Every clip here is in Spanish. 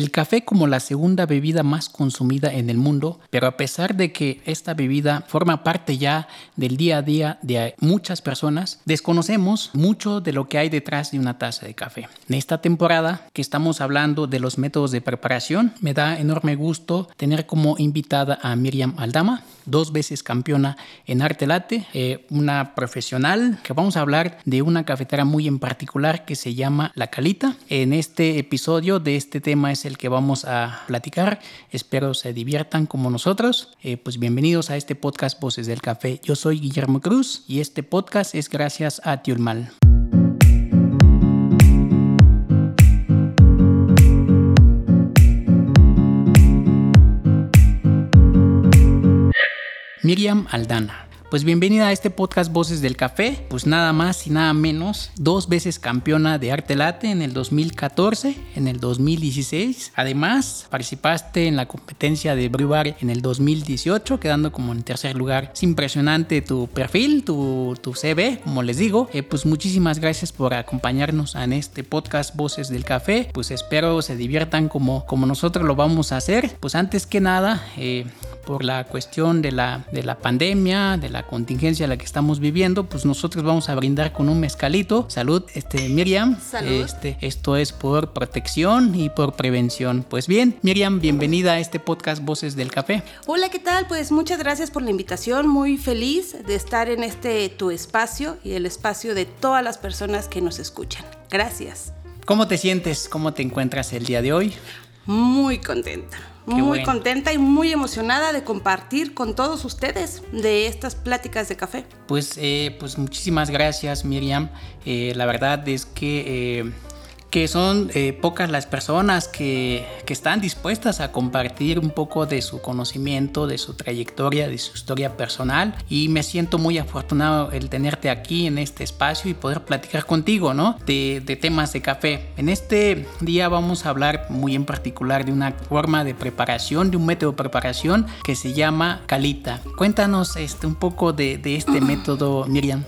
El café como la segunda bebida más consumida en el mundo, pero a pesar de que esta bebida forma parte ya del día a día de muchas personas, desconocemos mucho de lo que hay detrás de una taza de café. En esta temporada que estamos hablando de los métodos de preparación, me da enorme gusto tener como invitada a Miriam Aldama, dos veces campeona en arte latte, eh, una profesional que vamos a hablar de una cafetera muy en particular que se llama La Calita. En este episodio de este tema es que vamos a platicar. Espero se diviertan como nosotros. Eh, pues bienvenidos a este podcast Voces del Café. Yo soy Guillermo Cruz y este podcast es gracias a Tiulmal. Miriam Aldana pues bienvenida a este podcast Voces del Café, pues nada más y nada menos, dos veces campeona de arte late en el 2014, en el 2016. Además, participaste en la competencia de Brew en el 2018, quedando como en tercer lugar. Es impresionante tu perfil, tu, tu CV, como les digo. Eh, pues muchísimas gracias por acompañarnos en este podcast Voces del Café. Pues espero se diviertan como, como nosotros lo vamos a hacer. Pues antes que nada, eh, por la cuestión de la, de la pandemia, de la contingencia en la que estamos viviendo, pues nosotros vamos a brindar con un mezcalito. Salud, este, Miriam. Salud. Este, esto es por protección y por prevención. Pues bien, Miriam, bienvenida a este podcast Voces del Café. Hola, ¿qué tal? Pues muchas gracias por la invitación. Muy feliz de estar en este tu espacio y el espacio de todas las personas que nos escuchan. Gracias. ¿Cómo te sientes? ¿Cómo te encuentras el día de hoy? Muy contenta muy contenta y muy emocionada de compartir con todos ustedes de estas pláticas de café. Pues, eh, pues muchísimas gracias Miriam. Eh, la verdad es que eh, que son eh, pocas las personas que, que, están dispuestas a compartir un poco de su conocimiento, de su trayectoria, de su historia personal y me siento muy afortunado el tenerte aquí en este espacio y poder platicar contigo, ¿no? De, de temas de café. En este día vamos a hablar muy en particular de una forma de preparación, de un método de preparación que se llama calita. Cuéntanos este, un poco de, de este método, Miriam.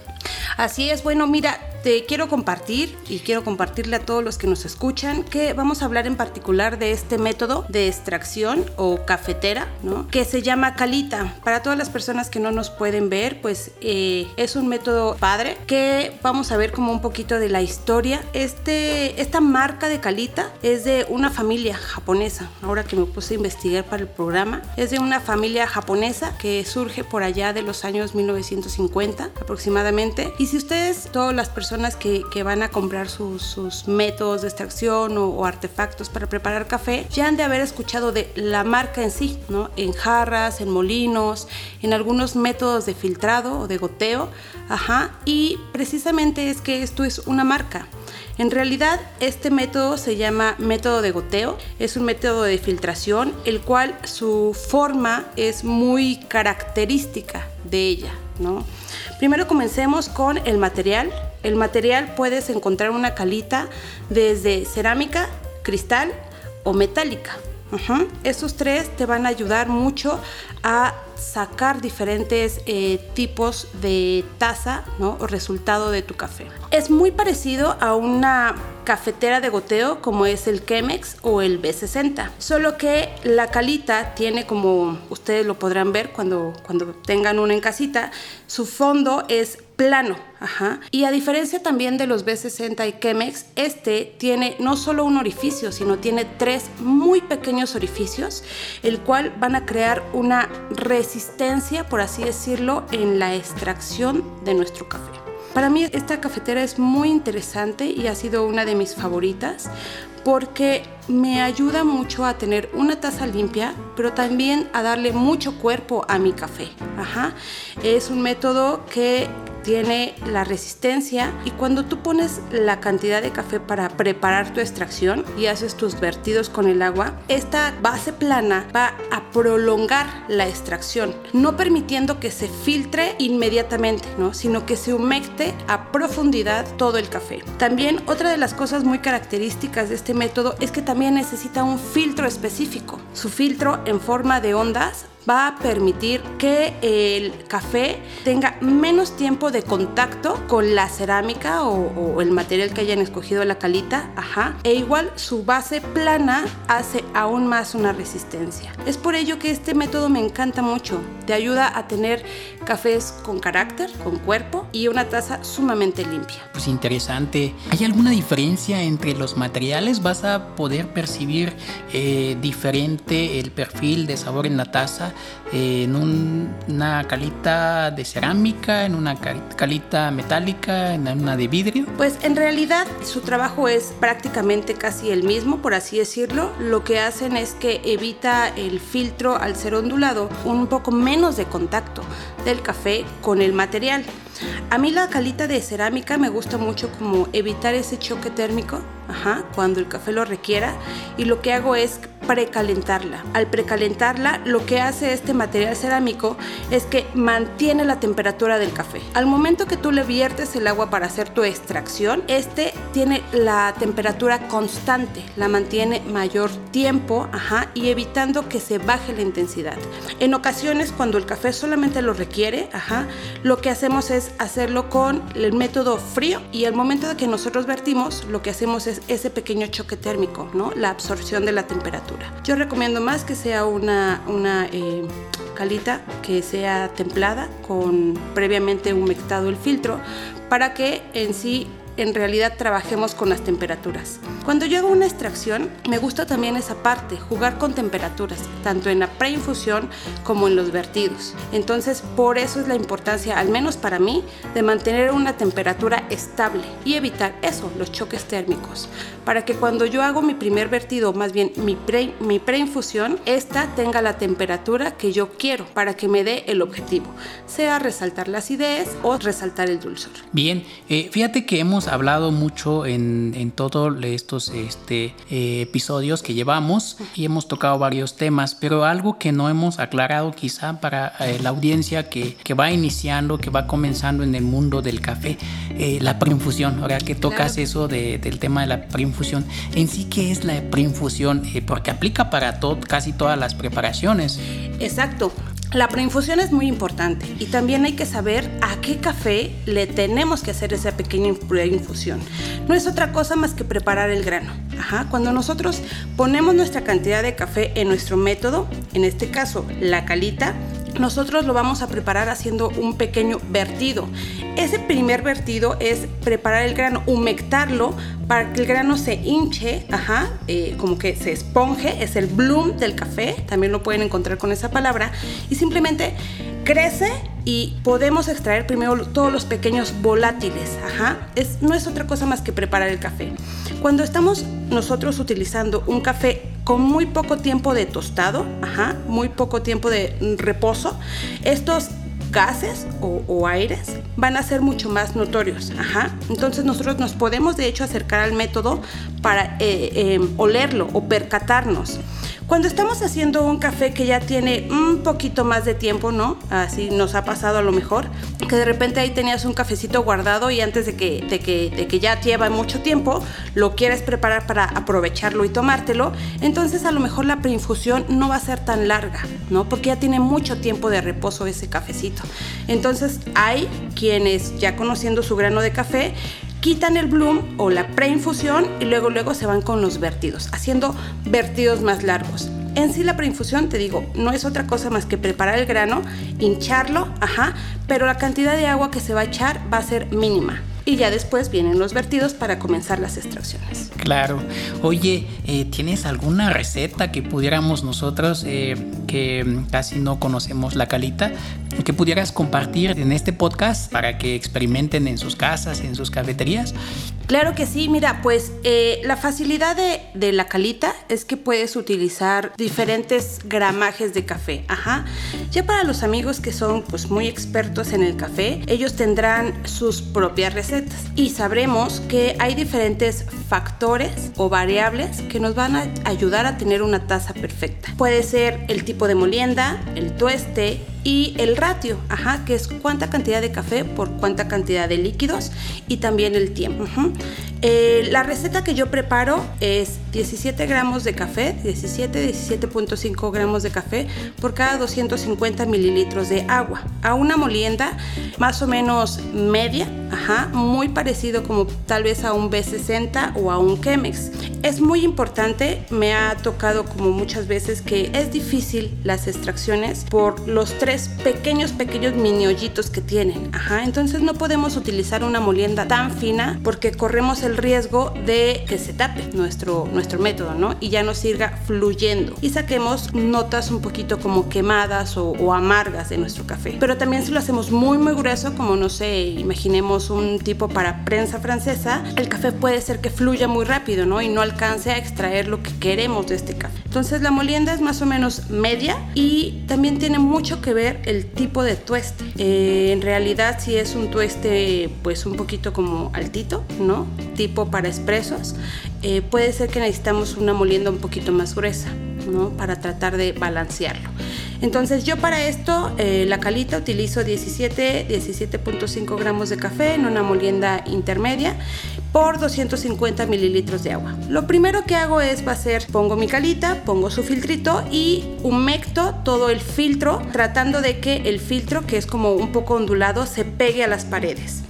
Así es, bueno, mira, te quiero compartir y quiero compartirle a todos los que nos escuchan que vamos a hablar en particular de este método de extracción o cafetera, ¿no? Que se llama calita. Para todas las personas que no nos pueden ver, pues eh, es un método padre que vamos a ver como un poquito de la historia. Este, esta marca de calita es de una familia japonesa. Ahora que me puse a investigar para el programa, es de una familia japonesa que surge por allá de los años 1950 aproximadamente. Y si ustedes, todas las personas que, van a comprar sus, métodos de extracción o, artefactos para preparar café ya han de haber escuchado de la marca en sí, ¿no? En jarras, en molinos, en algunos métodos de filtrado o de goteo, ajá, y precisamente es que esto es una marca. En realidad, este método se llama método de goteo. Es un método de filtración, el cual su forma es muy característica de ella, ¿no? Primero comencemos con el material. El material puedes encontrar una calita desde cerámica, cristal o metálica. Estos tres te van a ayudar mucho a sacar diferentes eh, tipos de taza o resultado de tu café. Es muy parecido a una cafetera de goteo como es el Chemex o el B60, solo que la calita tiene como ustedes lo podrán ver cuando, cuando tengan una en casita, su fondo es plano. Ajá. Y a diferencia también de los B60 y Chemex, este tiene no solo un orificio, sino tiene tres muy pequeños orificios, el cual van a crear una resistencia, por así decirlo, en la extracción de nuestro café. Para mí esta cafetera es muy interesante y ha sido una de mis favoritas porque me ayuda mucho a tener una taza limpia, pero también a darle mucho cuerpo a mi café. Ajá. Es un método que tiene la resistencia y cuando tú pones la cantidad de café para preparar tu extracción y haces tus vertidos con el agua, esta base plana va a prolongar la extracción, no permitiendo que se filtre inmediatamente, ¿no? sino que se humecte a profundidad todo el café. También otra de las cosas muy características de este método es que también necesita un filtro específico. Su filtro en forma de ondas va a permitir que el café tenga menos tiempo de contacto con la cerámica o, el material que hayan escogido la calita, ajá, e igual su base plana hace aún más una resistencia. Es por ello que este método me encanta mucho, te ayuda a tener cafés con carácter, con cuerpo y una taza sumamente limpia. Pues interesante. ¿Hay alguna diferencia entre los materiales? ¿Vas a poder percibir eh, diferente el perfil de sabor en la taza eh, en una calita de cerámica, en una calita metálica, en una de vidrio? Pues en realidad su trabajo es prácticamente casi el mismo, por así decirlo. Lo que hacen es que evita el filtro al ser ondulado un poco menos de contacto del café con el material. A mí la calita de cerámica me gusta mucho como evitar ese choque térmico ajá, cuando el café lo requiera y lo que hago es precalentarla. Al precalentarla, lo que hace este material cerámico es que mantiene la temperatura del café. Al momento que tú le viertes el agua para hacer tu extracción, este tiene la temperatura constante, la mantiene mayor tiempo, ajá, y evitando que se baje la intensidad. En ocasiones, cuando el café solamente lo requiere, ajá, lo que hacemos es hacerlo con el método frío y al momento de que nosotros vertimos, lo que hacemos es ese pequeño choque térmico, ¿no? La absorción de la temperatura. Yo recomiendo más que sea una, una eh, calita que sea templada con previamente humectado el filtro para que en sí en realidad trabajemos con las temperaturas. Cuando yo hago una extracción, me gusta también esa parte, jugar con temperaturas, tanto en la preinfusión como en los vertidos. Entonces, por eso es la importancia, al menos para mí, de mantener una temperatura estable y evitar eso, los choques térmicos, para que cuando yo hago mi primer vertido, más bien mi, pre, mi preinfusión, esta tenga la temperatura que yo quiero para que me dé el objetivo, sea resaltar la acidez o resaltar el dulzor. Bien, eh, fíjate que hemos hablado mucho en, en todos estos este, eh, episodios que llevamos y hemos tocado varios temas, pero algo que no hemos aclarado quizá para eh, la audiencia que, que, va iniciando, que va comenzando en el mundo del café, eh, la preinfusión. Ahora que tocas eso de, del tema de la preinfusión, en sí, ¿qué es la preinfusión? porque aplica para todo, casi todas las preparaciones. Exacto. La preinfusión es muy importante y también hay que saber a qué café le tenemos que hacer esa pequeña preinfusión. No es otra cosa más que preparar el grano. Cuando nosotros ponemos nuestra cantidad de café en nuestro método, en este caso la calita, nosotros lo vamos a preparar haciendo un pequeño vertido. Ese primer vertido es preparar el grano, humectarlo para que el grano se hinche, ajá, eh, como que se esponje, es el bloom del café, también lo pueden encontrar con esa palabra, y simplemente crece y podemos extraer primero todos los pequeños volátiles, ajá, es, no es otra cosa más que preparar el café. Cuando estamos nosotros utilizando un café con muy poco tiempo de tostado, ajá, muy poco tiempo de reposo, estos gases o, aires van a ser mucho más notorios. Ajá. Entonces nosotros nos podemos de hecho acercar al método para eh, eh, olerlo o percatarnos. Cuando estamos haciendo un café que ya tiene un poquito más de tiempo, ¿no? Así nos ha pasado a lo mejor, que de repente ahí tenías un cafecito guardado y antes de que, de que, de que ya lleva mucho tiempo, lo quieres preparar para aprovecharlo y tomártelo, entonces a lo mejor la preinfusión no va a ser tan larga, ¿no? Porque ya tiene mucho tiempo de reposo ese cafecito. Entonces hay quienes ya conociendo su grano de café, quitan el bloom o la preinfusión y luego luego se van con los vertidos, haciendo vertidos más largos. En sí la preinfusión, te digo, no es otra cosa más que preparar el grano, hincharlo, ajá, pero la cantidad de agua que se va a echar va a ser mínima y ya después vienen los vertidos para comenzar las extracciones. Claro. Oye, eh, ¿tienes alguna receta que pudiéramos nosotros, eh, que casi no conocemos la calita, que pudieras compartir en este podcast para que experimenten en sus casas, en sus cafeterías? Claro que sí, mira, pues eh, la facilidad de, de, la calita es que puedes utilizar diferentes gramajes de café. Ajá. Ya para los amigos que son pues muy expertos en el café, ellos tendrán sus propias recetas y sabremos que hay diferentes factores o variables que nos van a ayudar a tener una taza perfecta. Puede ser el tipo de molienda, el tueste, y el ratio, ajá, que es cuánta cantidad de café por cuánta cantidad de líquidos y también el tiempo. Eh, la receta que yo preparo es 17 gramos de café, 17, 17.5 gramos de café por cada 250 mililitros de agua. A una molienda más o menos media, ajá, muy parecido como tal vez a un B60 o a un Chemex. Es muy importante, me ha tocado como muchas veces que es difícil las extracciones por los tres pequeños, pequeños mini hoyitos que tienen. Ajá, entonces no podemos utilizar una molienda tan fina porque corremos el riesgo de que se tape nuestro, nuestro método, ¿no? Y ya nos siga fluyendo y saquemos notas un poquito como quemadas o, o amargas de nuestro café. Pero también si lo hacemos muy, muy grueso, como no sé, imaginemos un tipo para prensa francesa, el café puede ser que fluya muy rápido, ¿no? Y no alcance a extraer lo que queremos de este café. Entonces la molienda es más o menos media y también tiene mucho que ver el tipo de tueste. Eh, en realidad si es un tueste pues un poquito como altito, ¿no? Tipo para expresos, eh, puede ser que necesitamos una molienda un poquito más gruesa, ¿no? Para tratar de balancearlo. Entonces yo para esto, eh, la calita utilizo 17, 17.5 gramos de café en una molienda intermedia por 250 mililitros de agua. Lo primero que hago es va a ser, pongo mi calita, pongo su filtrito y humecto todo el filtro tratando de que el filtro, que es como un poco ondulado, se pegue a las paredes.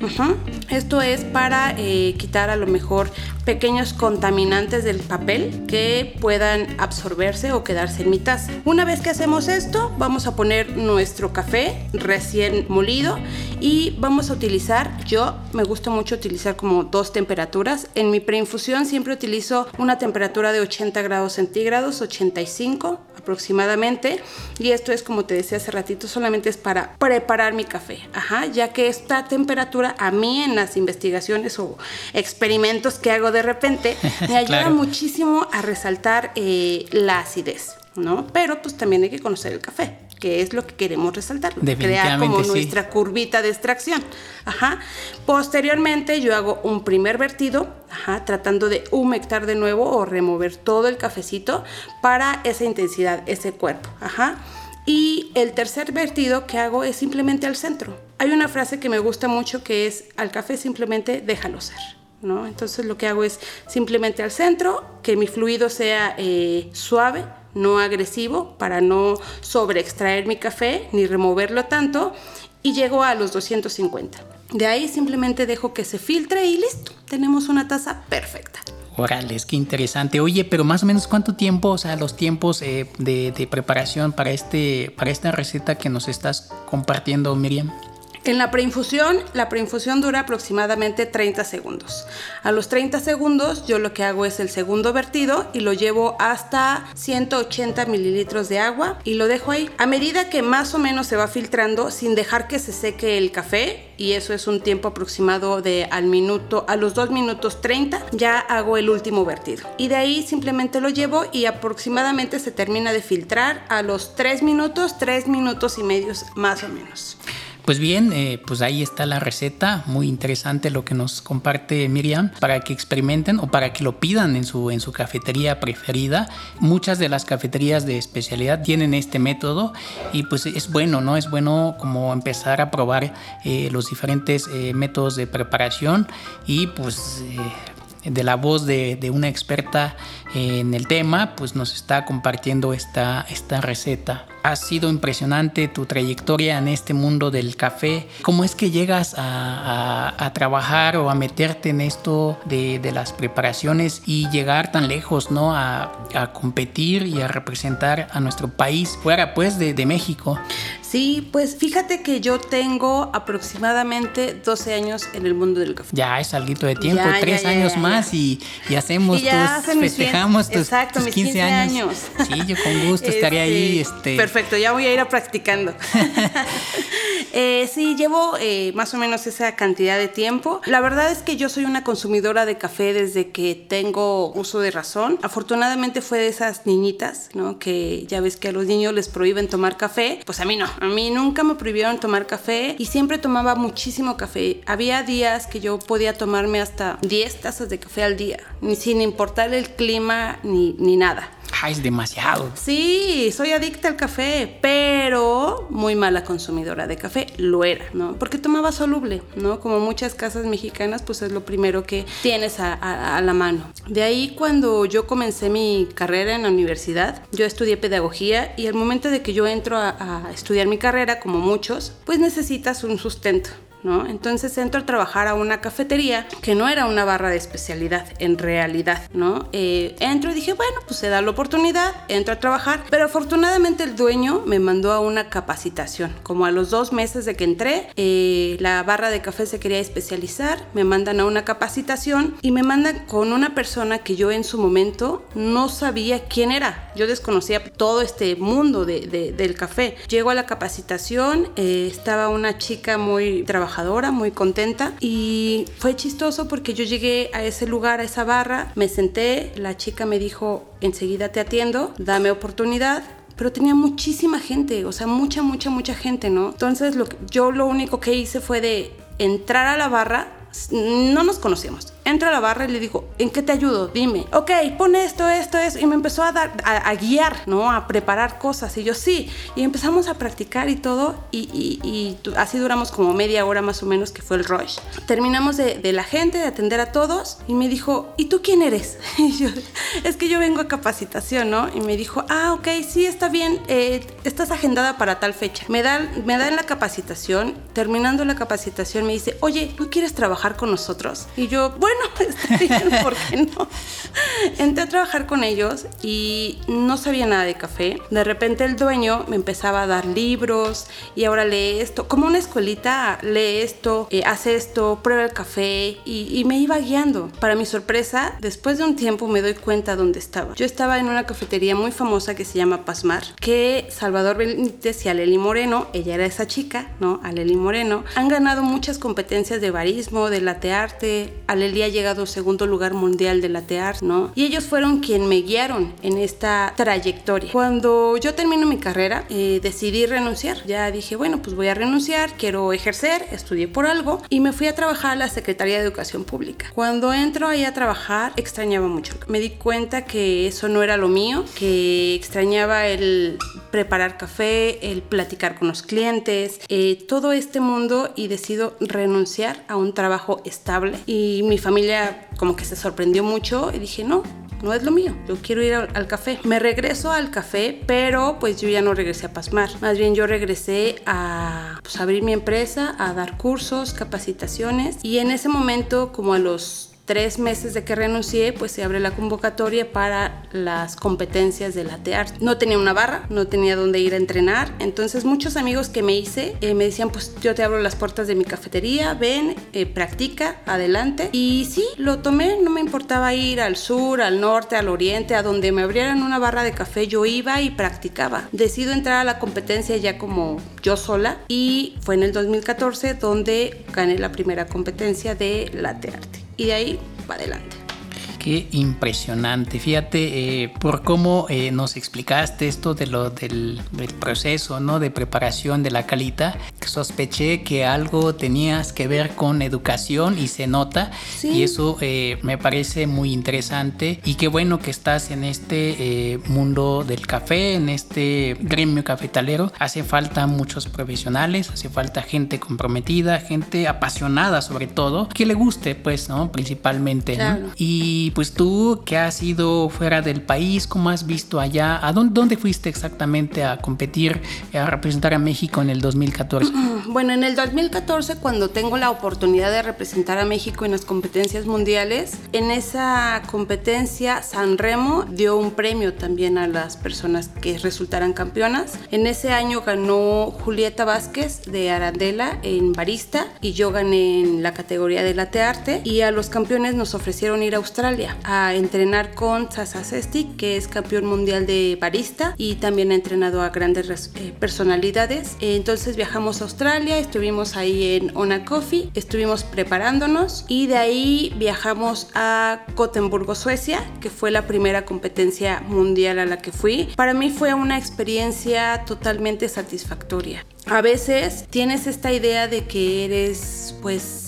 Esto es para eh, quitar a lo mejor pequeños contaminantes del papel que puedan absorberse o quedarse en mi taza. Una vez que hacemos esto, vamos a poner nuestro café recién molido y vamos a utilizar, yo me gusta mucho utilizar como dos temperaturas. En mi preinfusión siempre utilizo una temperatura de 80 grados centígrados, 85 aproximadamente. Y esto es como te decía hace ratito, solamente es para preparar mi café. Ajá, ya que esta temperatura a mí en las investigaciones o experimentos que hago de repente me ayuda muchísimo a resaltar eh, la acidez. ¿no? Pero pues también hay que conocer el café que es lo que queremos resaltar, crear como nuestra curvita de extracción. Ajá. Posteriormente yo hago un primer vertido, ajá, tratando de humectar de nuevo o remover todo el cafecito para esa intensidad, ese cuerpo. Ajá. Y el tercer vertido que hago es simplemente al centro. Hay una frase que me gusta mucho que es al café simplemente déjalo ser. ¿No? Entonces lo que hago es simplemente al centro, que mi fluido sea eh, suave, no agresivo para no sobreextraer mi café ni removerlo tanto y llego a los 250. De ahí simplemente dejo que se filtre y listo, tenemos una taza perfecta. Orales, qué interesante. Oye, pero más o menos cuánto tiempo, o sea, los tiempos eh, de, de, preparación para, este, para esta receta que nos estás compartiendo, Miriam. En la preinfusión, la preinfusión dura aproximadamente 30 segundos. A los 30 segundos yo lo que hago es el segundo vertido y lo llevo hasta 180 mililitros de agua y lo dejo ahí. A medida que más o menos se va filtrando sin dejar que se seque el café, y eso es un tiempo aproximado de al minuto, a los 2 minutos 30, ya hago el último vertido. Y de ahí simplemente lo llevo y aproximadamente se termina de filtrar a los 3 minutos, 3 minutos y medios más o menos. Pues bien, eh, pues ahí está la receta, muy interesante lo que nos comparte Miriam, para que experimenten o para que lo pidan en su, en su cafetería preferida. Muchas de las cafeterías de especialidad tienen este método y pues es bueno, ¿no? Es bueno como empezar a probar eh, los diferentes eh, métodos de preparación y pues de la voz de, de, una experta en el tema, pues nos está compartiendo esta, esta receta. Ha sido impresionante tu trayectoria en este mundo del café. ¿Cómo es que llegas a, a, a trabajar o a meterte en esto de, de, las preparaciones y llegar tan lejos, ¿no? A, a, competir y a representar a nuestro país fuera pues de, de México. Sí, pues fíjate que yo tengo aproximadamente 12 años en el mundo del café. Ya es algo de tiempo, ya, tres ya, ya, años más y, y, hacemos y tus, festejamos tus, exacto, tus 15, 15 años. años. Sí, yo con gusto estaría este, ahí. Este... Perfecto, ya voy a ir a practicando. eh, sí, llevo eh, más o menos esa cantidad de tiempo. La verdad es que yo soy una consumidora de café desde que tengo uso de razón. Afortunadamente fue de esas niñitas, ¿no? Que ya ves que a los niños les prohíben tomar café. Pues a mí no. A mí nunca me prohibieron tomar café y siempre tomaba muchísimo café. Había días que yo podía tomarme hasta 10 tazas de café al día, sin importar el clima ni, ni nada. Ah, es demasiado. Sí, soy adicta al café, pero muy mala consumidora de café. Lo era, ¿no? Porque tomaba soluble, ¿no? Como muchas casas mexicanas, pues es lo primero que tienes a, la mano. De ahí cuando yo comencé mi carrera en la universidad, yo estudié pedagogía y al momento de que yo entro a estudiar mi carrera, como muchos, pues necesitas un sustento. Entonces entro a trabajar a una cafetería que no era una barra de especialidad, en realidad, ¿no? Eh, entro y dije, bueno, pues se da la oportunidad, entro a trabajar, pero afortunadamente el dueño me mandó a una capacitación. Como a los dos meses de que entré, eh, la barra de café se quería especializar, me mandan a una capacitación y me mandan con una persona que yo en su momento no sabía quién era. Yo desconocía todo este mundo del café. Llego a la capacitación, eh, estaba una chica muy trabajadora muy contenta. Y fue chistoso porque yo llegué a ese lugar, a esa barra, me senté, la chica me dijo, enseguida te atiendo, dame oportunidad, pero tenía muchísima gente, o sea, mucha, mucha, mucha gente, ¿no? Entonces lo, yo lo único que hice fue de entrar a la barra, no nos conocíamos, entro a la barra y le digo, ¿en qué te ayudo? Dime. Ok, pone esto, esto, esto. Y me empezó a dar, a, guiar, ¿no? A preparar cosas. Y yo, sí. Y empezamos a practicar y todo. Y, así duramos como media hora más o menos, que fue el rush. Terminamos de, la gente, de atender a todos. Y me dijo, ¿y tú quién eres? Y yo, es que yo vengo a capacitación, ¿no? Y me dijo, ah, ok, sí, está bien. Eh, estás agendada para tal fecha. Me dan, me dan la capacitación. Terminando la capacitación, me dice, oye, ¿no quieres trabajar con nosotros? Y yo, bueno, bueno, está bien, ¿por qué no? Entré a trabajar con ellos y no sabía nada de café. De repente el dueño me empezaba a dar libros y ahora lee esto. Como una escuelita, lee esto, eh, hace esto, prueba el café y, me iba guiando. Para mi sorpresa, después de un tiempo me doy cuenta dónde estaba. Yo estaba en una cafetería muy famosa que se llama Pasmar, que Salvador Benítez y Aleli Moreno, ella era esa chica, ¿no? Aleli Moreno, han ganado muchas competencias de barismo, de latte arte. Aleli ha llegado segundo lugar mundial de la TEAR, ¿no? Y ellos fueron quien me guiaron en esta trayectoria. Cuando yo termino mi carrera, eh, decidí renunciar. Ya dije, bueno, pues voy a renunciar, quiero ejercer, estudié por algo y me fui a trabajar a la Secretaría de Educación Pública. Cuando entro ahí a trabajar, extrañaba mucho. Me di cuenta que eso no era lo mío, que extrañaba el preparar café, el platicar con los clientes, eh, todo este mundo y decido renunciar a un trabajo estable y mi familia como que se sorprendió mucho y dije, no, no es lo mío, yo quiero ir al, café. Me regreso al café, pero pues yo ya no regresé a Pasmar, más bien yo regresé a pues, abrir mi empresa, a dar cursos, capacitaciones y en ese momento como a los tres meses de que renuncié, pues se abre la convocatoria para las competencias de la TEAR. No tenía una barra, no tenía dónde ir a entrenar, entonces muchos amigos que me hice eh, me decían, pues yo te abro las puertas de mi cafetería, ven, eh, practica, adelante. Y sí, lo tomé, no me importaba ir al sur, al norte, al oriente, a donde me abrieran una barra de café, yo iba y practicaba. Decido entrar a la competencia ya como yo sola y fue en el 2014 donde gané la primera competencia de la arte y de ahí para adelante. Qué impresionante. Fíjate eh, por cómo eh, nos explicaste esto de lo, del, proceso ¿no? de preparación de la calita. Sospeché que algo tenías que ver con educación y se nota. Y eso eh, me parece muy interesante. Y qué bueno que estás en este mundo del café, en este gremio cafetalero. Hace falta muchos profesionales, hace falta gente comprometida, gente apasionada sobre todo, que le guste, pues, ¿no? Principalmente. Y pues tú que has ido fuera del país, ¿cómo has visto allá? ¿A dónde, dónde fuiste exactamente a competir, a representar a México en el 2014? Bueno, en el 2014 cuando tengo la oportunidad de representar a México en las competencias mundiales, en esa competencia San Remo dio un premio también a las personas que resultaran campeonas. En ese año ganó Julieta Vázquez de Arandela en barista y yo gané en la categoría de latte arte y a los campeones nos ofrecieron ir a Australia a entrenar con Sasa Sestic, que es campeón mundial de barista y también ha entrenado a grandes eh, personalidades. Entonces viajamos a Australia, estuvimos ahí en Ona Coffee, estuvimos preparándonos y de ahí viajamos a Gotemburgo, Suecia, que fue la primera competencia mundial a la que fui. Para mí fue una experiencia totalmente satisfactoria. A veces tienes esta idea de que eres pues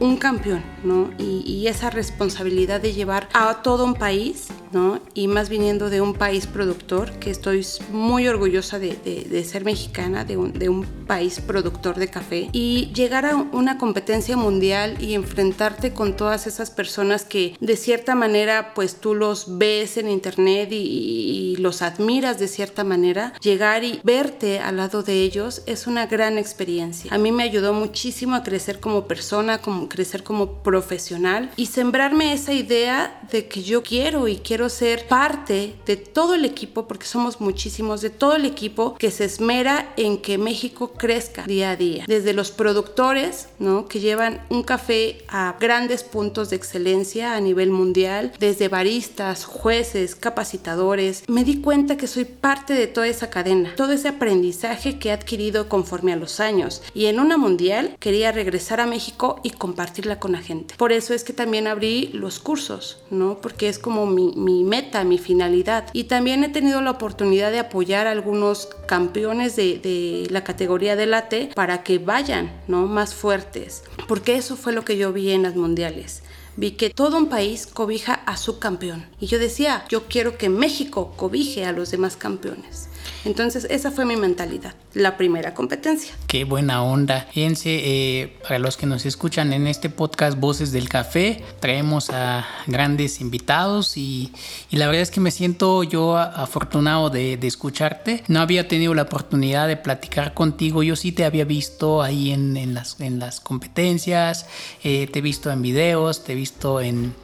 un campeón, ¿no? Y, esa responsabilidad de llevar a todo un país ¿no? Y más viniendo de un país productor, que estoy muy orgullosa de, de, ser mexicana, de un, de un, país productor de café, y llegar a una competencia mundial y enfrentarte con todas esas personas que de cierta manera pues tú los ves en internet y, y los admiras de cierta manera, llegar y verte al lado de ellos es una gran experiencia. A mí me ayudó muchísimo a crecer como persona, como crecer como profesional y sembrarme esa idea de que yo quiero y quiero ser parte de todo el equipo, porque somos muchísimos, de todo el equipo que se esmera en que México crezca día a día. Desde los productores, ¿no? Que llevan un café a grandes puntos de excelencia a nivel mundial, desde baristas, jueces, capacitadores. Me di cuenta que soy parte de toda esa cadena, todo ese aprendizaje que he adquirido conforme a los años. Y en una mundial quería regresar a México y compartirla con la gente. Por eso es que también abrí los cursos, ¿no? Porque es como mi, mi meta, mi finalidad. Y también he tenido la oportunidad de apoyar a algunos campeones de, de la categoría de late para que vayan, ¿no? Más fuertes. Porque eso fue lo que yo vi en las mundiales vi que todo un país cobija a su campeón. Y yo decía, yo quiero que México cobije a los demás campeones. Entonces esa fue mi mentalidad, la primera competencia. Qué buena onda. Fíjense, eh, para los que nos escuchan en este podcast Voces del Café, traemos a grandes invitados y, la verdad es que me siento yo afortunado de, escucharte. No había tenido la oportunidad de platicar contigo, yo sí te había visto ahí en, las, en las competencias, eh, te he visto en videos, te he visto en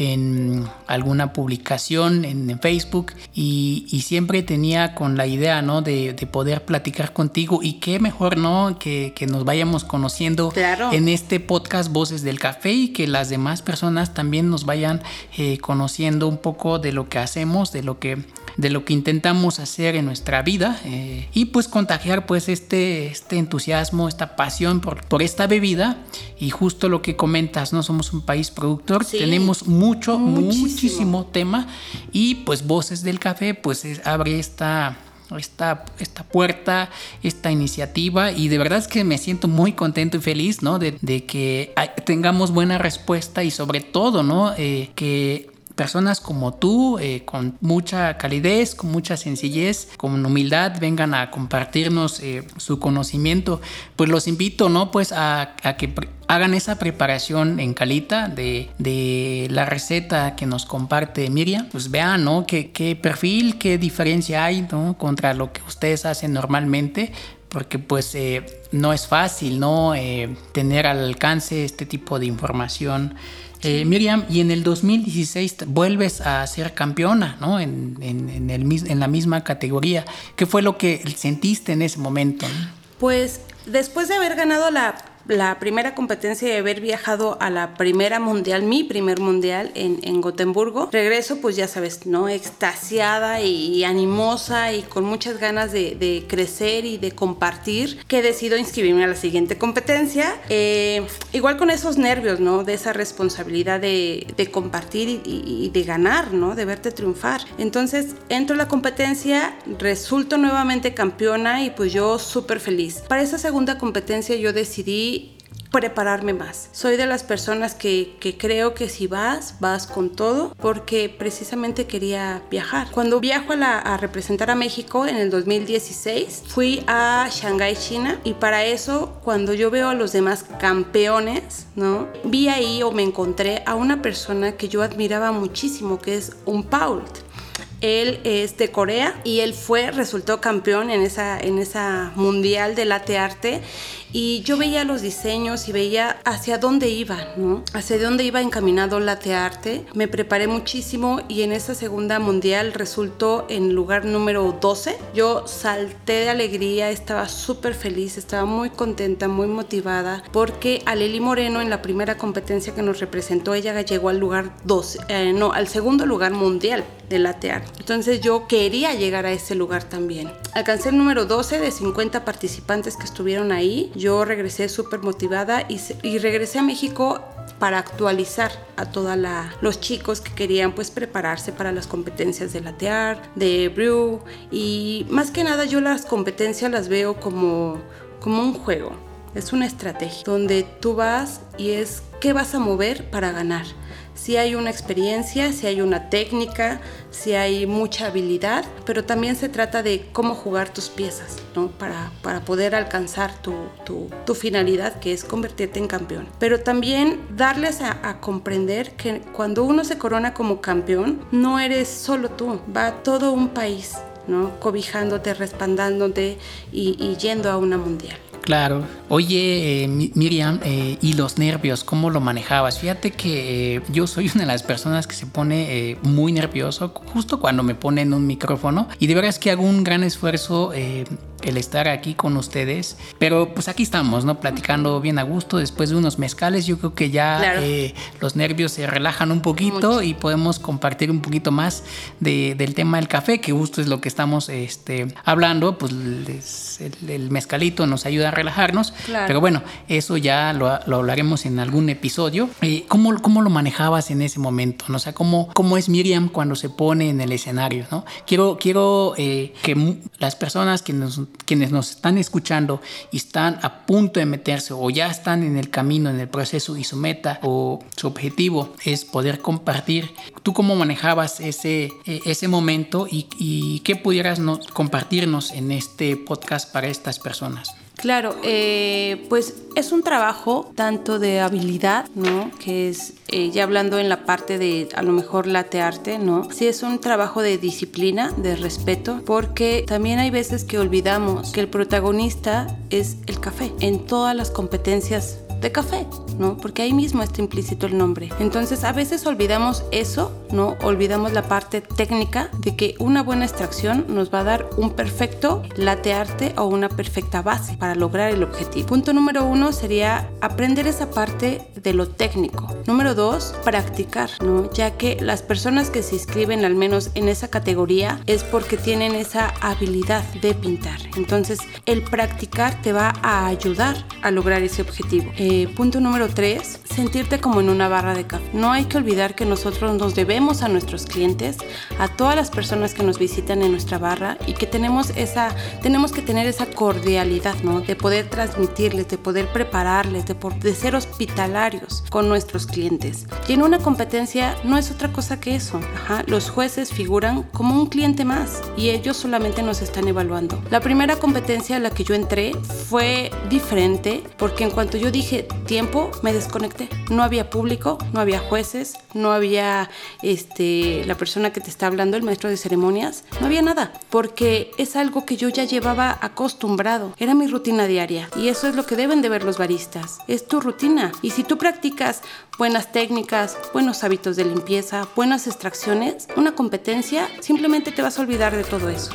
en alguna publicación en, Facebook y, siempre tenía con la idea ¿no? de, poder platicar contigo y qué mejor no que, nos vayamos conociendo en este podcast Voces del Café y que las demás personas también nos vayan eh, conociendo un poco de lo que hacemos, de lo que de lo que intentamos hacer en nuestra vida eh, y pues contagiar pues este, este entusiasmo, esta pasión por, por esta bebida y justo lo que comentas, ¿no? Somos un país productor, tenemos mucho, muchísimo. tema y pues Voces del Café pues abre esta esta, esta puerta, esta iniciativa y de verdad es que me siento muy contento y feliz, ¿no? De, que tengamos buena respuesta y sobre todo, ¿no? Eh, que personas como tú, eh, con mucha calidez, con mucha sencillez, con humildad, vengan a compartirnos eh, su conocimiento, pues los invito, ¿no? Pues a, que hagan esa preparación en calita de, la receta que nos comparte Miriam, pues vean, ¿no? ¿Qué, qué perfil, qué diferencia hay, ¿no? Contra lo que ustedes hacen normalmente, porque pues eh, no es fácil, ¿no? tener al alcance este tipo de información eh, Miriam, y en el 2016 vuelves a ser campeona, ¿no? En, en, el, en la misma categoría. ¿Qué fue lo que sentiste en ese momento? Pues después de haber ganado la la primera competencia de haber viajado a la primera mundial, mi primer mundial en, en Gotemburgo. Regreso, pues ya sabes, ¿no? Extasiada y, animosa y con muchas ganas de, de, crecer y de compartir, que decido inscribirme a la siguiente competencia. Eh, igual con esos nervios, ¿no? De esa responsabilidad de, de compartir y, y, de ganar, ¿no? De verte triunfar. Entonces entro a la competencia, resulto nuevamente campeona y pues yo súper feliz. Para esa segunda competencia yo decidí prepararme más. Soy de las personas que, creo que si vas, vas con todo, porque precisamente quería viajar. Cuando viajo a, a representar a México en el 2016, fui a Shanghai, China, y para eso, cuando yo veo a los demás campeones, ¿no? Vi ahí o me encontré a una persona que yo admiraba muchísimo, que es un Paul. Él es de Corea y él fue, resultó campeón en esa, en esa mundial de latte arte y yo veía los diseños y veía hacia dónde iba, ¿no? Hacia dónde iba encaminado Latte Arte. Me preparé muchísimo y en esa segunda mundial resultó en lugar número 12. Yo salté de alegría, estaba súper feliz, estaba muy contenta, muy motivada porque Aleli Moreno en la primera competencia que nos representó, ella llegó al lugar 12, eh, no, al segundo lugar mundial de Latte Art. Entonces yo quería llegar a ese lugar también. Alcancé el número 12 de 50 participantes que estuvieron ahí yo regresé súper motivada y, regresé a México para actualizar a todos los chicos que querían pues prepararse para las competencias de latear, de brew y más que nada yo las competencias las veo como, como un juego, es una estrategia donde tú vas y es qué vas a mover para ganar si hay una experiencia, si hay una técnica, si hay mucha habilidad, pero también se trata de cómo jugar tus piezas, ¿no? Para, para poder alcanzar tu, tu, finalidad, que es convertirte en campeón. Pero también darles a, comprender que cuando uno se corona como campeón, no eres solo tú, va todo un país, ¿no? Cobijándote, respaldándote y, y yendo a una mundial. Claro. Oye, eh, Miriam, eh, ¿y los nervios? ¿Cómo lo manejabas? Fíjate que eh, yo soy una de las personas que se pone muy nervioso justo cuando me ponen un micrófono y de verdad es que hago un gran esfuerzo el estar aquí con ustedes. Pero pues aquí estamos, ¿no? Platicando bien a gusto después de unos mezcales. Yo creo que ya eh, los nervios se relajan un poquito y podemos compartir un poquito más del tema del café, que justo es lo que estamos este, hablando. Pues el, mezcalito nos ayuda a relajarnos. Pero bueno, eso ya lo, hablaremos en algún episodio. Eh, ¿cómo, ¿cómo, lo manejabas en ese momento? ¿no? O sea, ¿cómo, ¿cómo es Miriam cuando se pone en el escenario? ¿no? Quiero, quiero eh, que las personas que nos quienes nos están escuchando y están a punto de meterse o ya están en el camino, en el proceso y su meta o su objetivo es poder compartir, tú cómo manejabas ese, e, ese momento y, y qué pudieras compartirnos en este podcast para estas personas. Claro, eh, pues es un trabajo tanto de habilidad, ¿no? Que es, eh, ya hablando en la parte de a lo mejor latearte, ¿no? Sí es un trabajo de disciplina, de respeto, porque también hay veces que olvidamos que el protagonista es el café en todas las competencias de café, ¿no? Porque ahí mismo está implícito el nombre. Entonces a veces olvidamos eso, ¿no? Olvidamos la parte técnica de que una buena extracción nos va a dar un perfecto latte arte o una perfecta base para lograr el objetivo. Punto número uno sería aprender esa parte de lo técnico. Número dos, practicar, ¿no? Ya que las personas que se inscriben al menos en esa categoría es porque tienen esa habilidad de pintar. Entonces el practicar te va a ayudar a lograr ese objetivo. Eh, punto número tres, sentirte como en una barra de café. No hay que olvidar que nosotros nos debemos a nuestros clientes, a todas las personas que nos visitan en nuestra barra y que tenemos esa, tenemos que tener esa cordialidad, ¿no? De poder transmitirles, de poder prepararles, de, de ser hospitalarios con nuestros clientes. Y en una competencia no es otra cosa que eso. Los jueces figuran como un cliente más y ellos solamente nos están evaluando. La primera competencia a la que yo entré fue diferente porque en cuanto yo dije tiempo, me desconecté. No había público, no había jueces, no había este, la persona que te está hablando, el maestro de ceremonias, no había nada, porque es algo que yo ya llevaba acostumbrado, era mi rutina diaria y eso es lo que deben de ver los baristas, es tu rutina. Y si tú practicas buenas técnicas, buenos hábitos de limpieza, buenas extracciones, una competencia, simplemente te vas a olvidar de todo eso.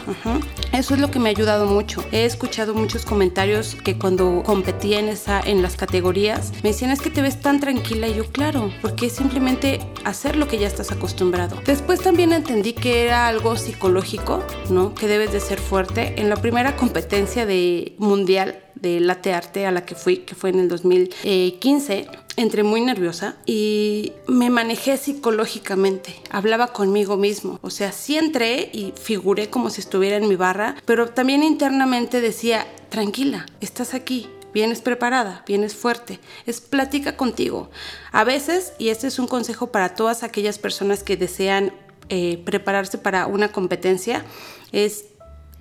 Eso es lo que me ha ayudado mucho. He escuchado muchos comentarios que cuando competía en, esa, en las categorías me decían es que te ves tan tranquila y yo claro, porque es simplemente hacer lo que ya estás acostumbrado. Después también entendí que era algo psicológico, ¿no? Que debes de ser fuerte. En la primera competencia de mundial de latte arte a la que fui, que fue en el 2015, entré muy nerviosa y me manejé psicológicamente. Hablaba conmigo mismo. O sea, sí entré y figuré como si estuviera en mi barra, pero también internamente decía, tranquila, estás aquí, vienes preparada, vienes fuerte, es plática contigo. A veces, y este es un consejo para todas aquellas personas que desean eh, prepararse para una competencia, es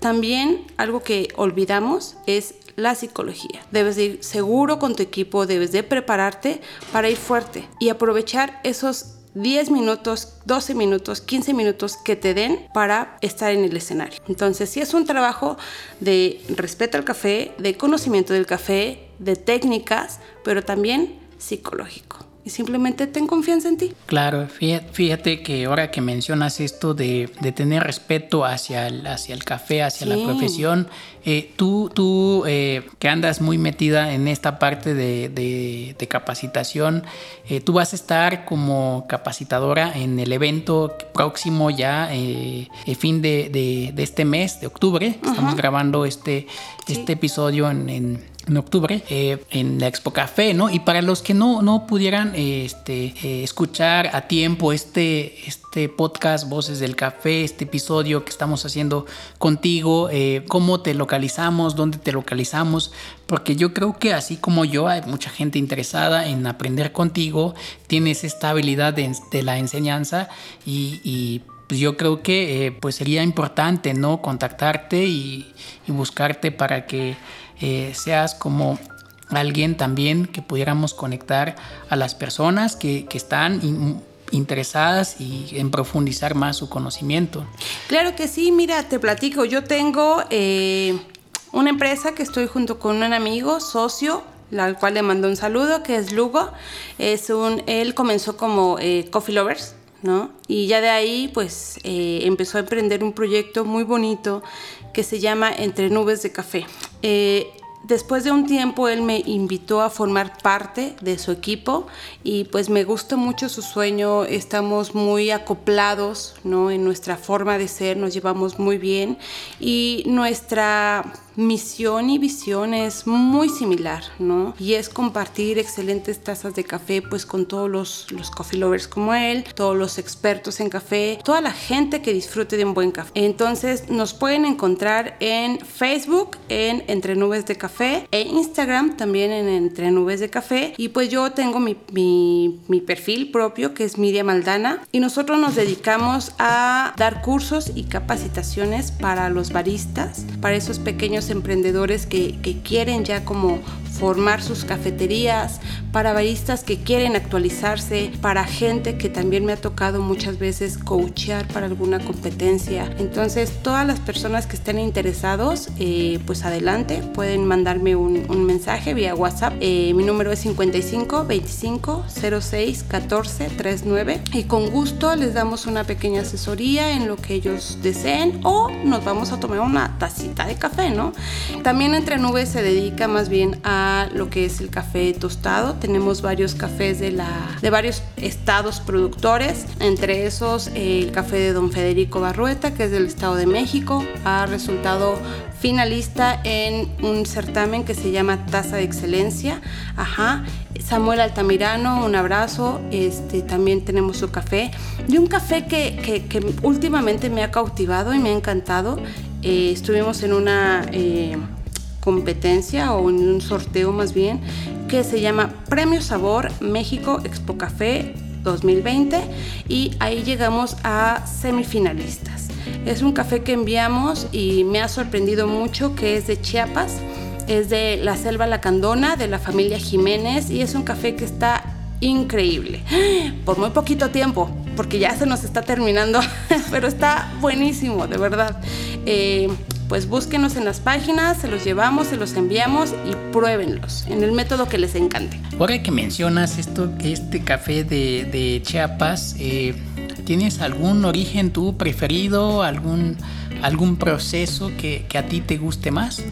también algo que olvidamos es la psicología. Debes ir seguro con tu equipo, debes de prepararte para ir fuerte y aprovechar esos 10 minutos, 12 minutos, 15 minutos que te den para estar en el escenario. Entonces, si es un trabajo de respeto al café, de conocimiento del café, de técnicas, pero también psicológico y simplemente ten confianza en ti. Claro, fíjate, que ahora que mencionas esto de, tener respeto hacia el, hacia el café, hacia la profesión, eh, tú, tú eh, que andas muy metida en esta parte de, capacitación, eh, tú vas a estar como capacitadora en el evento próximo ya, el fin de, este mes, de octubre. Estamos grabando este, este episodio en en octubre eh, en la Expo Café, ¿no? Y para los que no, no pudieran este, eh, escuchar a tiempo este, este podcast Voces del Café, este episodio que estamos haciendo contigo, eh, cómo te localizamos, dónde te localizamos, porque yo creo que así como yo hay mucha gente interesada en aprender contigo, tienes esta habilidad de, la enseñanza y, pues yo creo que pues sería importante no contactarte y buscarte para que eh, seas como alguien también que pudiéramos conectar a las personas que, están interesadas y en profundizar más su conocimiento. Claro que sí, mira, te platico, yo tengo eh, una empresa que estoy junto con un amigo, socio, al cual le mando un saludo, que es Lugo. Es un, él comenzó como eh, Coffee Lovers, ¿no? Y ya de ahí, pues, empezó a emprender un proyecto muy bonito que se llama Entre Nubes de Café. Eh, después de un tiempo él me invitó a formar parte de su equipo y pues me gusta mucho su sueño, estamos muy acoplados ¿no? en nuestra forma de ser, nos llevamos muy bien y nuestra misión y visión es muy similar, ¿no? Y es compartir excelentes tazas de café pues con todos los, los coffee lovers como él, todos los expertos en café, toda la gente que disfrute de un buen café. Entonces nos pueden encontrar en Facebook en Entre Nubes de Café e Instagram también en Entre Nubes de Café y pues yo tengo mi, mi, mi perfil propio que es Miriam Aldana y nosotros nos dedicamos a dar cursos y capacitaciones para los baristas, para esos pequeños emprendedores que, que quieren ya como formar sus cafeterías, para baristas que quieren actualizarse, para gente que también me ha tocado muchas veces coachear para alguna competencia. Entonces, todas las personas que estén interesados, eh, pues adelante, pueden mandarme un, mensaje vía WhatsApp. Eh, mi número es 55 25 06 14 39 y con gusto les damos una pequeña asesoría en lo que ellos deseen o nos vamos a tomar una tacita de café, ¿no? También Entre Nubes se dedica más bien a lo que es el café tostado. Tenemos varios cafés de, la, de varios estados productores, entre esos el café de Don Federico Barrueta, que es del Estado de México, ha resultado finalista en un certamen que se llama Taza de Excelencia. Ajá. Samuel Altamirano, un abrazo. Este, también tenemos su café. Y un café que, que, últimamente me ha cautivado y me ha encantado. Eh, estuvimos en una... Eh, competencia o un sorteo más bien que se llama Premio Sabor México Expo Café 2020 y ahí llegamos a semifinalistas. Es un café que enviamos y me ha sorprendido mucho que es de Chiapas, es de la selva lacandona de la familia Jiménez y es un café que está increíble por muy poquito tiempo porque ya se nos está terminando pero está buenísimo de verdad eh, pues búsquenos en las páginas, se los llevamos, se los enviamos y pruébenlos en el método que les encante. Ahora que mencionas esto, este café de, de Chiapas, eh, ¿tienes algún origen tú preferido? ¿Algún algún proceso que, a ti te guste más?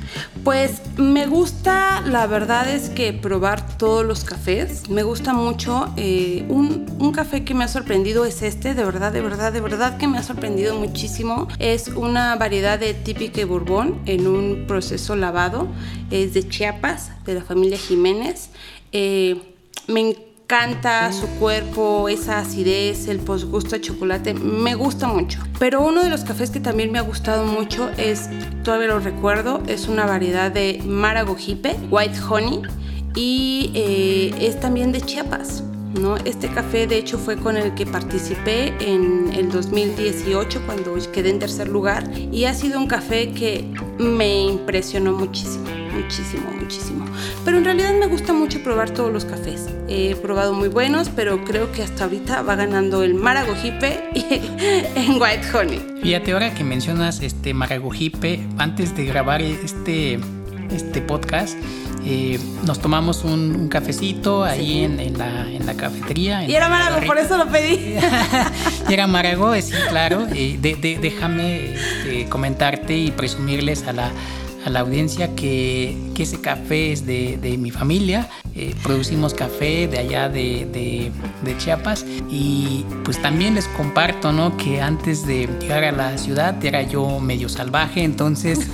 Pues me gusta, la verdad es que probar todos los cafés. Me gusta mucho. Eh, un, café que me ha sorprendido es este, de verdad, de verdad, de verdad que me ha sorprendido muchísimo. Es una variedad de típica bourbon en un proceso lavado. Es de Chiapas, de la familia Jiménez. Eh, me encanta canta su cuerpo, esa acidez, el posgusto de chocolate, me gusta mucho. Pero uno de los cafés que también me ha gustado mucho es, todavía lo recuerdo, es una variedad de Maragogipe, White Honey, y eh, es también de Chiapas. ¿no? Este café de hecho fue con el que participé en el 2018 cuando quedé en tercer lugar y ha sido un café que me impresionó muchísimo muchísimo, muchísimo. Pero en realidad me gusta mucho probar todos los cafés. He probado muy buenos, pero creo que hasta ahorita va ganando el Maragogipe en White Honey. Fíjate, ahora que mencionas este Maragogipe, antes de grabar este, este podcast, eh, nos tomamos un, cafecito ahí en, la, en, la, cafetería. y era Marago, por eso lo pedí. y era Marago, sí, claro. Eh, déjame este, comentarte y presumirles a la a la audiencia que, ese café es de, mi familia. Eh, producimos café de allá de, Chiapas y pues también les comparto, ¿no? Que antes de llegar a la ciudad era yo medio salvaje, entonces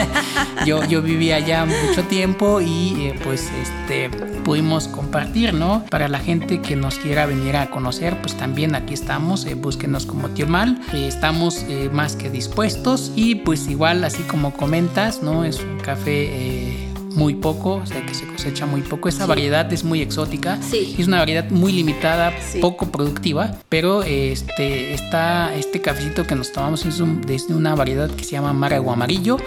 yo, yo vivía allá mucho tiempo y eh, pues este, pudimos compartir, ¿no? Para la gente que nos quiera venir a conocer, pues también aquí estamos, eh, búsquenos como Tío Mal, estamos más que dispuestos y pues igual así como comentas, ¿no? Es un café muy poco, o sea que se cosecha muy poco. Esta variedad es muy exótica, sí. es una variedad muy limitada, poco productiva, pero este, está, este cafecito que nos tomamos es, de una variedad que se llama Marago Amarillo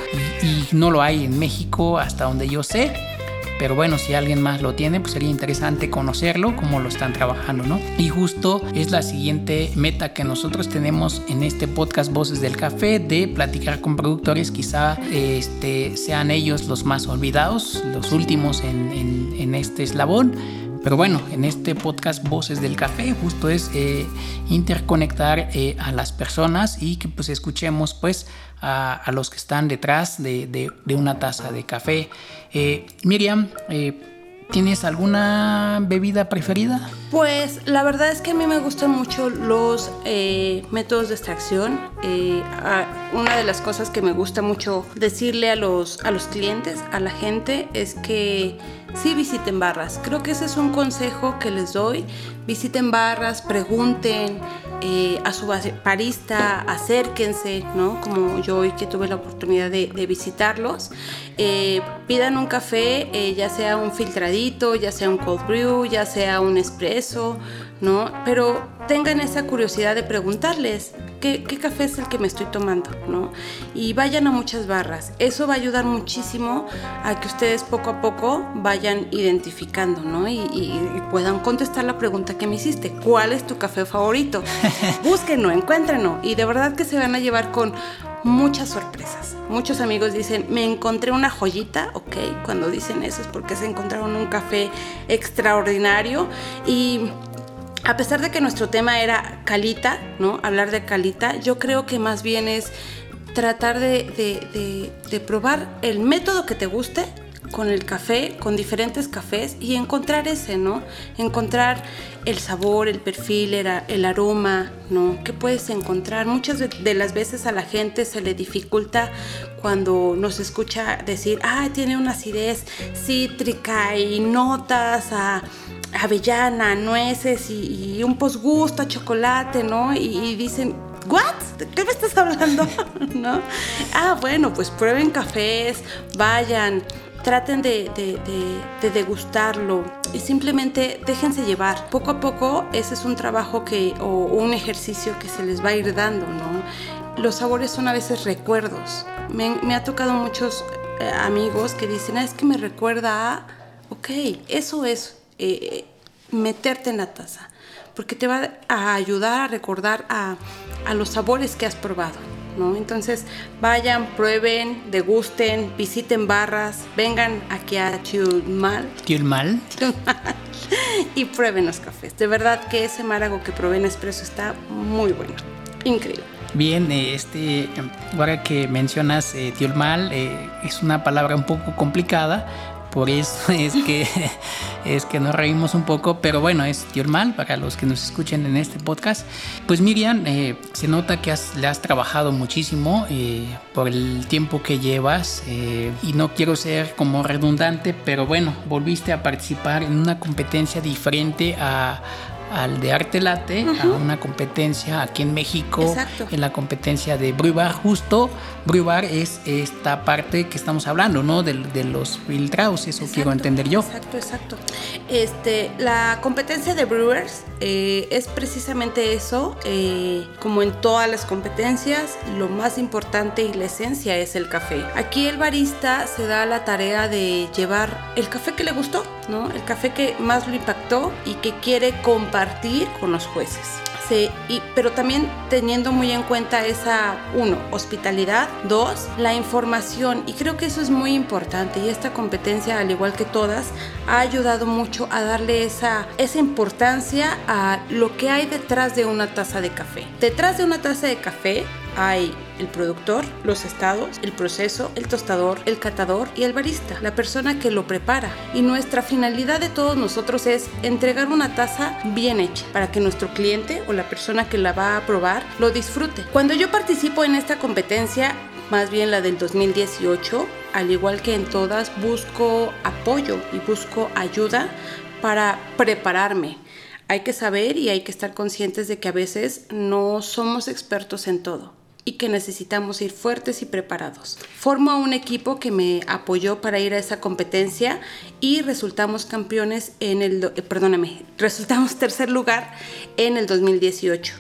y, y no lo hay en México hasta donde yo sé. Pero bueno, si alguien más lo tiene, pues sería interesante conocerlo, cómo lo están trabajando, ¿no? Y justo es la siguiente meta que nosotros tenemos en este podcast Voces del Café, de platicar con productores, quizá este, sean ellos los más olvidados, los últimos en, en, en este eslabón pero bueno, en este podcast Voces del Café justo es eh, interconectar eh, a las personas y que pues escuchemos pues a, los que están detrás de, de, una taza de café. Eh, Miriam, ¿Tienes alguna bebida preferida? Pues la verdad es que a mí me gustan mucho los métodos de extracción. una de las cosas que me gusta mucho decirle a los, a los clientes, a la gente, es que sí visiten barras. Creo que ese es un consejo que les doy. Visiten barras, pregunten eh, a su parista, acérquense, ¿no? Como yo hoy que tuve la oportunidad de, visitarlos. Eh, pidan un café, eh, ya sea un filtradito, ya sea un cold brew, ya sea un espresso, ¿no? Pero tengan esa curiosidad de preguntarles qué, café es el que me estoy tomando, ¿no? Y vayan a muchas barras. Eso va a ayudar muchísimo a que ustedes poco a poco vayan identificando, ¿no? Y, puedan contestar la pregunta que me hiciste. ¿Cuál es tu café favorito? Búsquenlo, encuéntrenlo. Y de verdad que se van a llevar con muchas sorpresas. Muchos amigos dicen, me encontré una joyita, ok, cuando dicen eso es porque se encontraron un café extraordinario y a pesar de que nuestro tema era calita, ¿no? Hablar de calita, yo creo que más bien es tratar de, probar el método que te guste con el café, con diferentes cafés y encontrar ese, ¿no? Encontrar el sabor, el perfil, el, aroma, ¿no? ¿Qué puedes encontrar? Muchas de, las veces a la gente se le dificulta cuando nos escucha decir, ah, tiene una acidez cítrica y notas a avellana, nueces y, un posgusto a chocolate, ¿no? Y, dicen, ¿what? ¿De qué me estás hablando? ¿No? Ah, bueno, pues prueben cafés, vayan, traten de, degustarlo y simplemente déjense llevar. Poco a poco ese es un trabajo que, o un ejercicio que se les va a ir dando, ¿no? Los sabores son a veces recuerdos. Me, ha tocado muchos eh, amigos que dicen, ah, es que me recuerda a, ok, eso es eh, meterte en la taza, porque te va a ayudar a recordar a, los sabores que has probado. ¿no? Entonces vayan, prueben, degusten, visiten barras, vengan aquí a Tiulmal. Tiulmal. y prueben los cafés. De verdad que ese márago que probé en Espresso está muy bueno. Increíble. Bien, eh, este, ahora que mencionas eh, Tiulmal, es una palabra un poco complicada, por eso es que, es que nos reímos un poco, pero bueno, es normal para los que nos escuchen en este podcast. Pues Miriam, eh, se nota que has, le has trabajado muchísimo eh, por el tiempo que llevas eh, y no quiero ser como redundante, pero bueno, volviste a participar en una competencia diferente a, al de arte late a una competencia aquí en México, en la competencia de Brubar. Justo Brubar es esta parte que estamos hablando, ¿no? De, de los filtrados, eso quiero entender yo. Exacto, exacto. Este, la competencia de Brewers eh, es precisamente eso, eh, como en todas las competencias, lo más importante y la esencia es el café. Aquí el barista se da la tarea de llevar el café que le gustó, ¿no? El café que más lo impactó y que quiere compartir con los jueces y, pero también teniendo muy en cuenta esa, uno, hospitalidad, dos, la información. Y creo que eso es muy importante y esta competencia, al igual que todas, ha ayudado mucho a darle esa, esa importancia a lo que hay detrás de una taza de café. Detrás de una taza de café hay el productor, los estados, el proceso, el tostador, el catador y el barista, la persona que lo prepara. Y nuestra finalidad de todos nosotros es entregar una taza bien hecha para que nuestro cliente o la persona que la va a probar lo disfrute. Cuando yo participo en esta competencia, más bien la del 2018, al igual que en todas, busco apoyo y busco ayuda para prepararme hay que saber y hay que estar conscientes de que a veces no somos expertos en todo y que necesitamos ir fuertes y preparados. Formo un equipo que me apoyó para ir a esa competencia y resultamos campeones en el, eh, perdóname, resultamos tercer lugar en el 2018.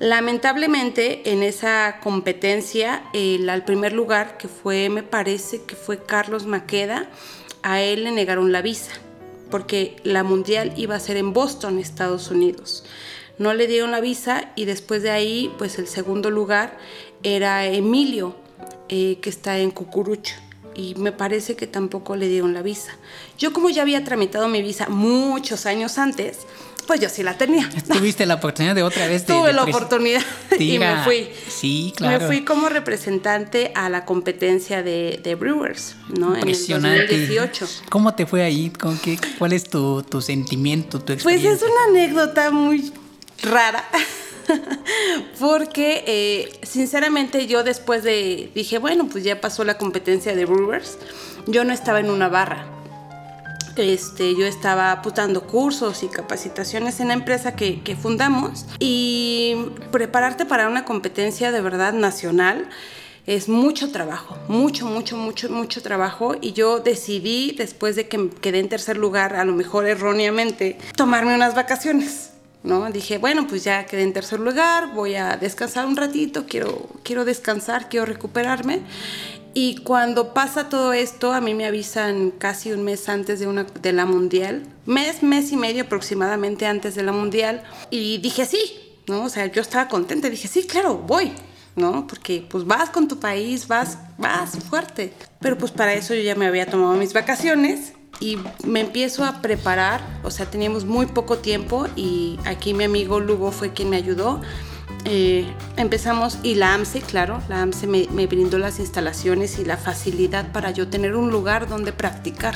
Lamentablemente en esa competencia, el, al primer lugar, que fue, me parece que fue Carlos Maqueda, a él le negaron la visa porque la mundial iba a ser en Boston, Estados Unidos. No le dieron la visa y después de ahí, pues el segundo lugar era Emilio, eh, que está en Cucurucho. Y me parece que tampoco le dieron la visa. Yo como ya había tramitado mi visa muchos años antes, pues yo sí la tenía. ¿Tuviste la oportunidad de otra vez? Tuve la oportunidad y me fui. Sí, claro. Me fui como representante a la competencia de, de Brewers, ¿no? En el 2018. ¿Cómo te fue ahí? ¿Con qué, ¿Cuál es tu, tu sentimiento, tu experiencia? Pues es una anécdota muy rara. Porque eh, sinceramente yo después de dije, bueno, pues ya pasó la competencia de Brewers, yo no estaba en una barra este, yo estaba apuntando cursos y capacitaciones en la empresa que, que fundamos y prepararte para una competencia de verdad nacional es mucho trabajo, mucho, mucho, mucho, mucho trabajo. Y yo decidí, después de que quedé en tercer lugar, a lo mejor erróneamente, tomarme unas vacaciones. ¿No? Dije, bueno, pues ya quedé en tercer lugar, voy a descansar un ratito, quiero, quiero descansar, quiero recuperarme. Y cuando pasa todo esto, a mí me avisan casi un mes antes de, una, de la mundial, mes, mes y medio aproximadamente antes de la mundial, y dije sí, ¿no? O sea, yo estaba contenta, dije sí, claro, voy, ¿no? Porque pues vas con tu país, vas, vas fuerte. Pero pues para eso yo ya me había tomado mis vacaciones y me empiezo a preparar, o sea, teníamos muy poco tiempo y aquí mi amigo Lugo fue quien me ayudó eh, empezamos y la AMSE, claro, la AMSE me, brindó las instalaciones y la facilidad para yo tener un lugar donde practicar.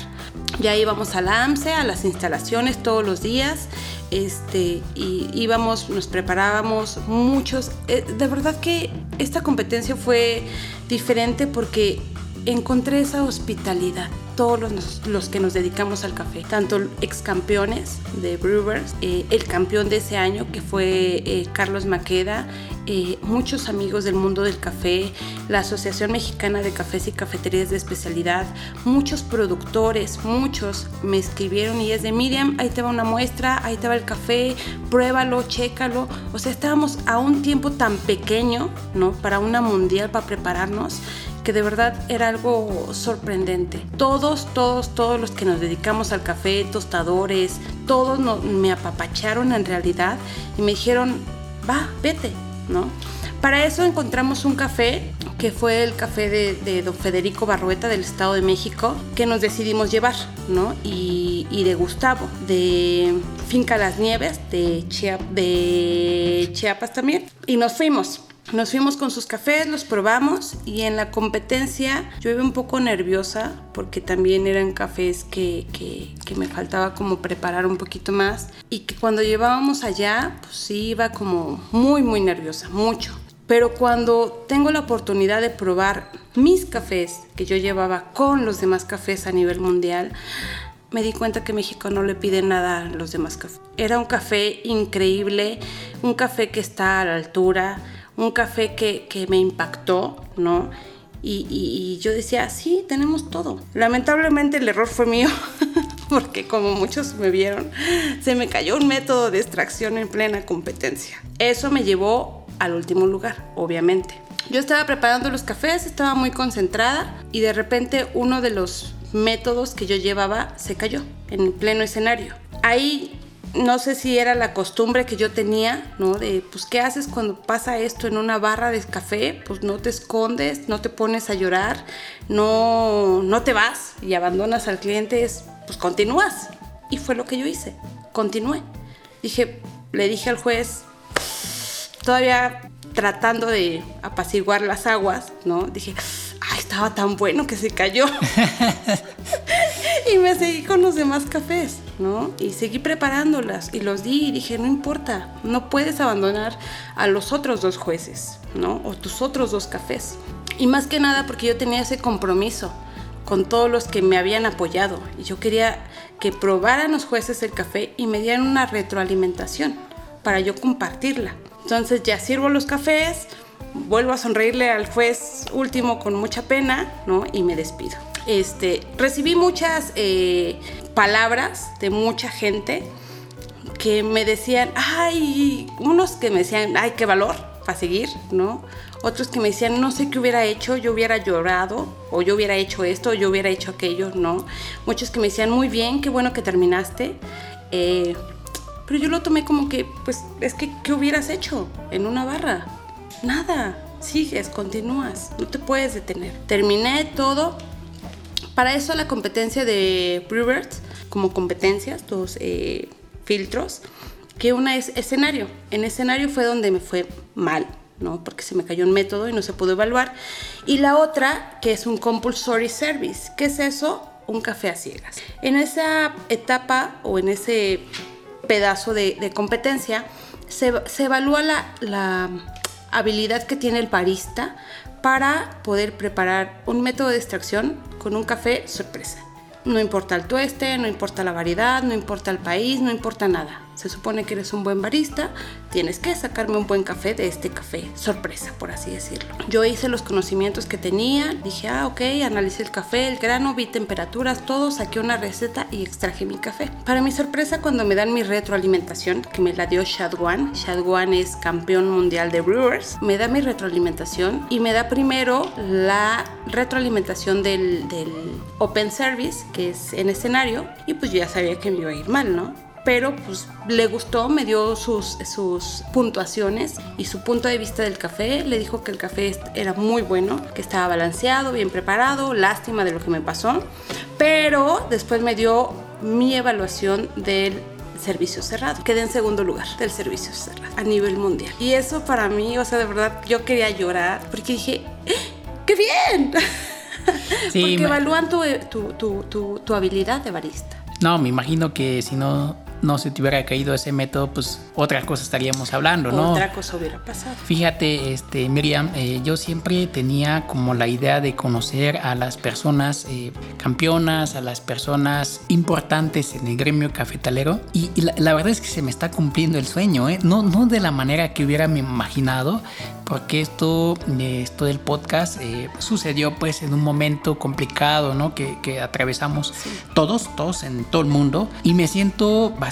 Ya íbamos a la AMSE, a las instalaciones todos los días, este, y íbamos, nos preparábamos muchos. Eh, de verdad que esta competencia fue diferente porque encontré esa hospitalidad todos los, que nos dedicamos al café, tanto ex campeones de Brewers, eh, el campeón de ese año que fue eh, Carlos Maqueda, eh, muchos amigos del mundo del café, la Asociación Mexicana de Cafés y Cafeterías de Especialidad, muchos productores, muchos me escribieron y es de Miriam, ahí te va una muestra, ahí te va el café, pruébalo, chécalo. O sea, estábamos a un tiempo tan pequeño, ¿no? Para una mundial, para prepararnos que de verdad era algo sorprendente. Todos, todos, todos los que nos dedicamos al café, tostadores, todos me apapacharon en realidad y me dijeron, va, vete, ¿no? Para eso encontramos un café que fue el café de, don Federico Barrueta del Estado de México, que nos decidimos llevar, ¿no? Y, de Gustavo, de Finca Las Nieves, de, de Chiapas también. Y nos fuimos. Nos fuimos con sus cafés, los probamos y en la competencia yo iba un poco nerviosa porque también eran cafés que, que, me faltaba como preparar un poquito más y que cuando llevábamos allá pues sí iba como muy muy nerviosa, mucho. Pero cuando tengo la oportunidad de probar mis cafés que yo llevaba con los demás cafés a nivel mundial, me di cuenta que México no le pide nada a los demás cafés. Era un café increíble, un café que está a la altura, un café que, que me impactó, ¿no? Y, y, yo decía, sí, tenemos todo. Lamentablemente el error fue mío, porque como muchos me vieron, se me cayó un método de extracción en plena competencia. Eso me llevó al último lugar, obviamente. Yo estaba preparando los cafés, estaba muy concentrada y de repente uno de los métodos que yo llevaba se cayó en pleno escenario. Ahí no sé si era la costumbre que yo tenía, ¿no? De, pues, ¿qué haces cuando pasa esto en una barra de café? Pues no te escondes, no te pones a llorar, no, no te vas y abandonas al cliente, pues continúas. Y fue lo que yo hice, continué. Dije, le dije al juez, todavía tratando de apaciguar las aguas, ¿no? Dije, ay, estaba tan bueno que se cayó. y me seguí con los demás cafés, ¿no? Y seguí preparándolas y los di y dije, no importa, no puedes abandonar a los otros dos jueces, ¿no? O tus otros dos cafés. Y más que nada porque yo tenía ese compromiso con todos los que me habían apoyado y yo quería que probaran los jueces el café y me dieran una retroalimentación para yo compartirla. Entonces ya sirvo los cafés, vuelvo a sonreírle al juez último con mucha pena, ¿no? Y me despido. Este, recibí muchas eh, palabras de mucha gente que me decían, ay, unos que me decían, ay, qué valor para seguir, ¿no? Otros que me decían, no sé qué hubiera hecho, yo hubiera llorado, o yo hubiera hecho esto, o yo hubiera hecho aquello, ¿no? Muchos que me decían, muy bien, qué bueno que terminaste. Eh, pero yo lo tomé como que, pues, es que, ¿qué hubieras hecho en una barra? Nada, sigues, continúas, no te puedes detener. Terminé todo. Para eso la competencia de Brewers, como competencias, dos eh, filtros, que una es escenario. En escenario fue donde me fue mal, ¿no? Porque se me cayó un método y no se pudo evaluar. Y la otra, que es un compulsory service. ¿Qué es eso? Un café a ciegas. En esa etapa o en ese pedazo de, competencia, se, evalúa la, la habilidad que tiene el barista para poder preparar un método de extracción con un café sorpresa. No importa el tueste, no importa la variedad, no importa el país, no importa nada. Se supone que eres un buen barista, tienes que sacarme un buen café de este café, sorpresa, por así decirlo. Yo hice los conocimientos que tenía, dije, ah, ok, analicé el café, el grano, vi temperaturas, todo, saqué una receta y extraje mi café. Para mi sorpresa, cuando me dan mi retroalimentación, que me la dio Shadwan, Shadwan es campeón mundial de Brewers, me da mi retroalimentación y me da primero la retroalimentación del, del Open Service, que es en escenario, y pues yo ya sabía que me iba a ir mal, ¿no? Pero pues le gustó, me dio sus, sus puntuaciones y su punto de vista del café. Le dijo que el café era muy bueno, que estaba balanceado, bien preparado, lástima de lo que me pasó, pero después me dio mi evaluación del servicio cerrado. Quedé en segundo lugar del servicio cerrado a nivel mundial. Y eso para mí, o sea, de verdad, yo quería llorar porque dije, ¡Eh, ¡qué bien! porque evalúan tu, tu, tu, tu habilidad de barista. No, me imagino que si no no se te hubiera caído ese método, pues otra cosa estaríamos hablando, ¿no? Otra cosa hubiera pasado. Fíjate, este, Miriam, eh, yo siempre tenía como la idea de conocer a las personas eh, campeonas, a las personas importantes en el gremio cafetalero y, la, verdad es que se me está cumpliendo el sueño, ¿eh? No, no de la manera que hubiera imaginado, porque esto, esto del podcast sucedió pues en un momento complicado, ¿no? Que, que atravesamos todos, todos en todo el mundo y me siento bastante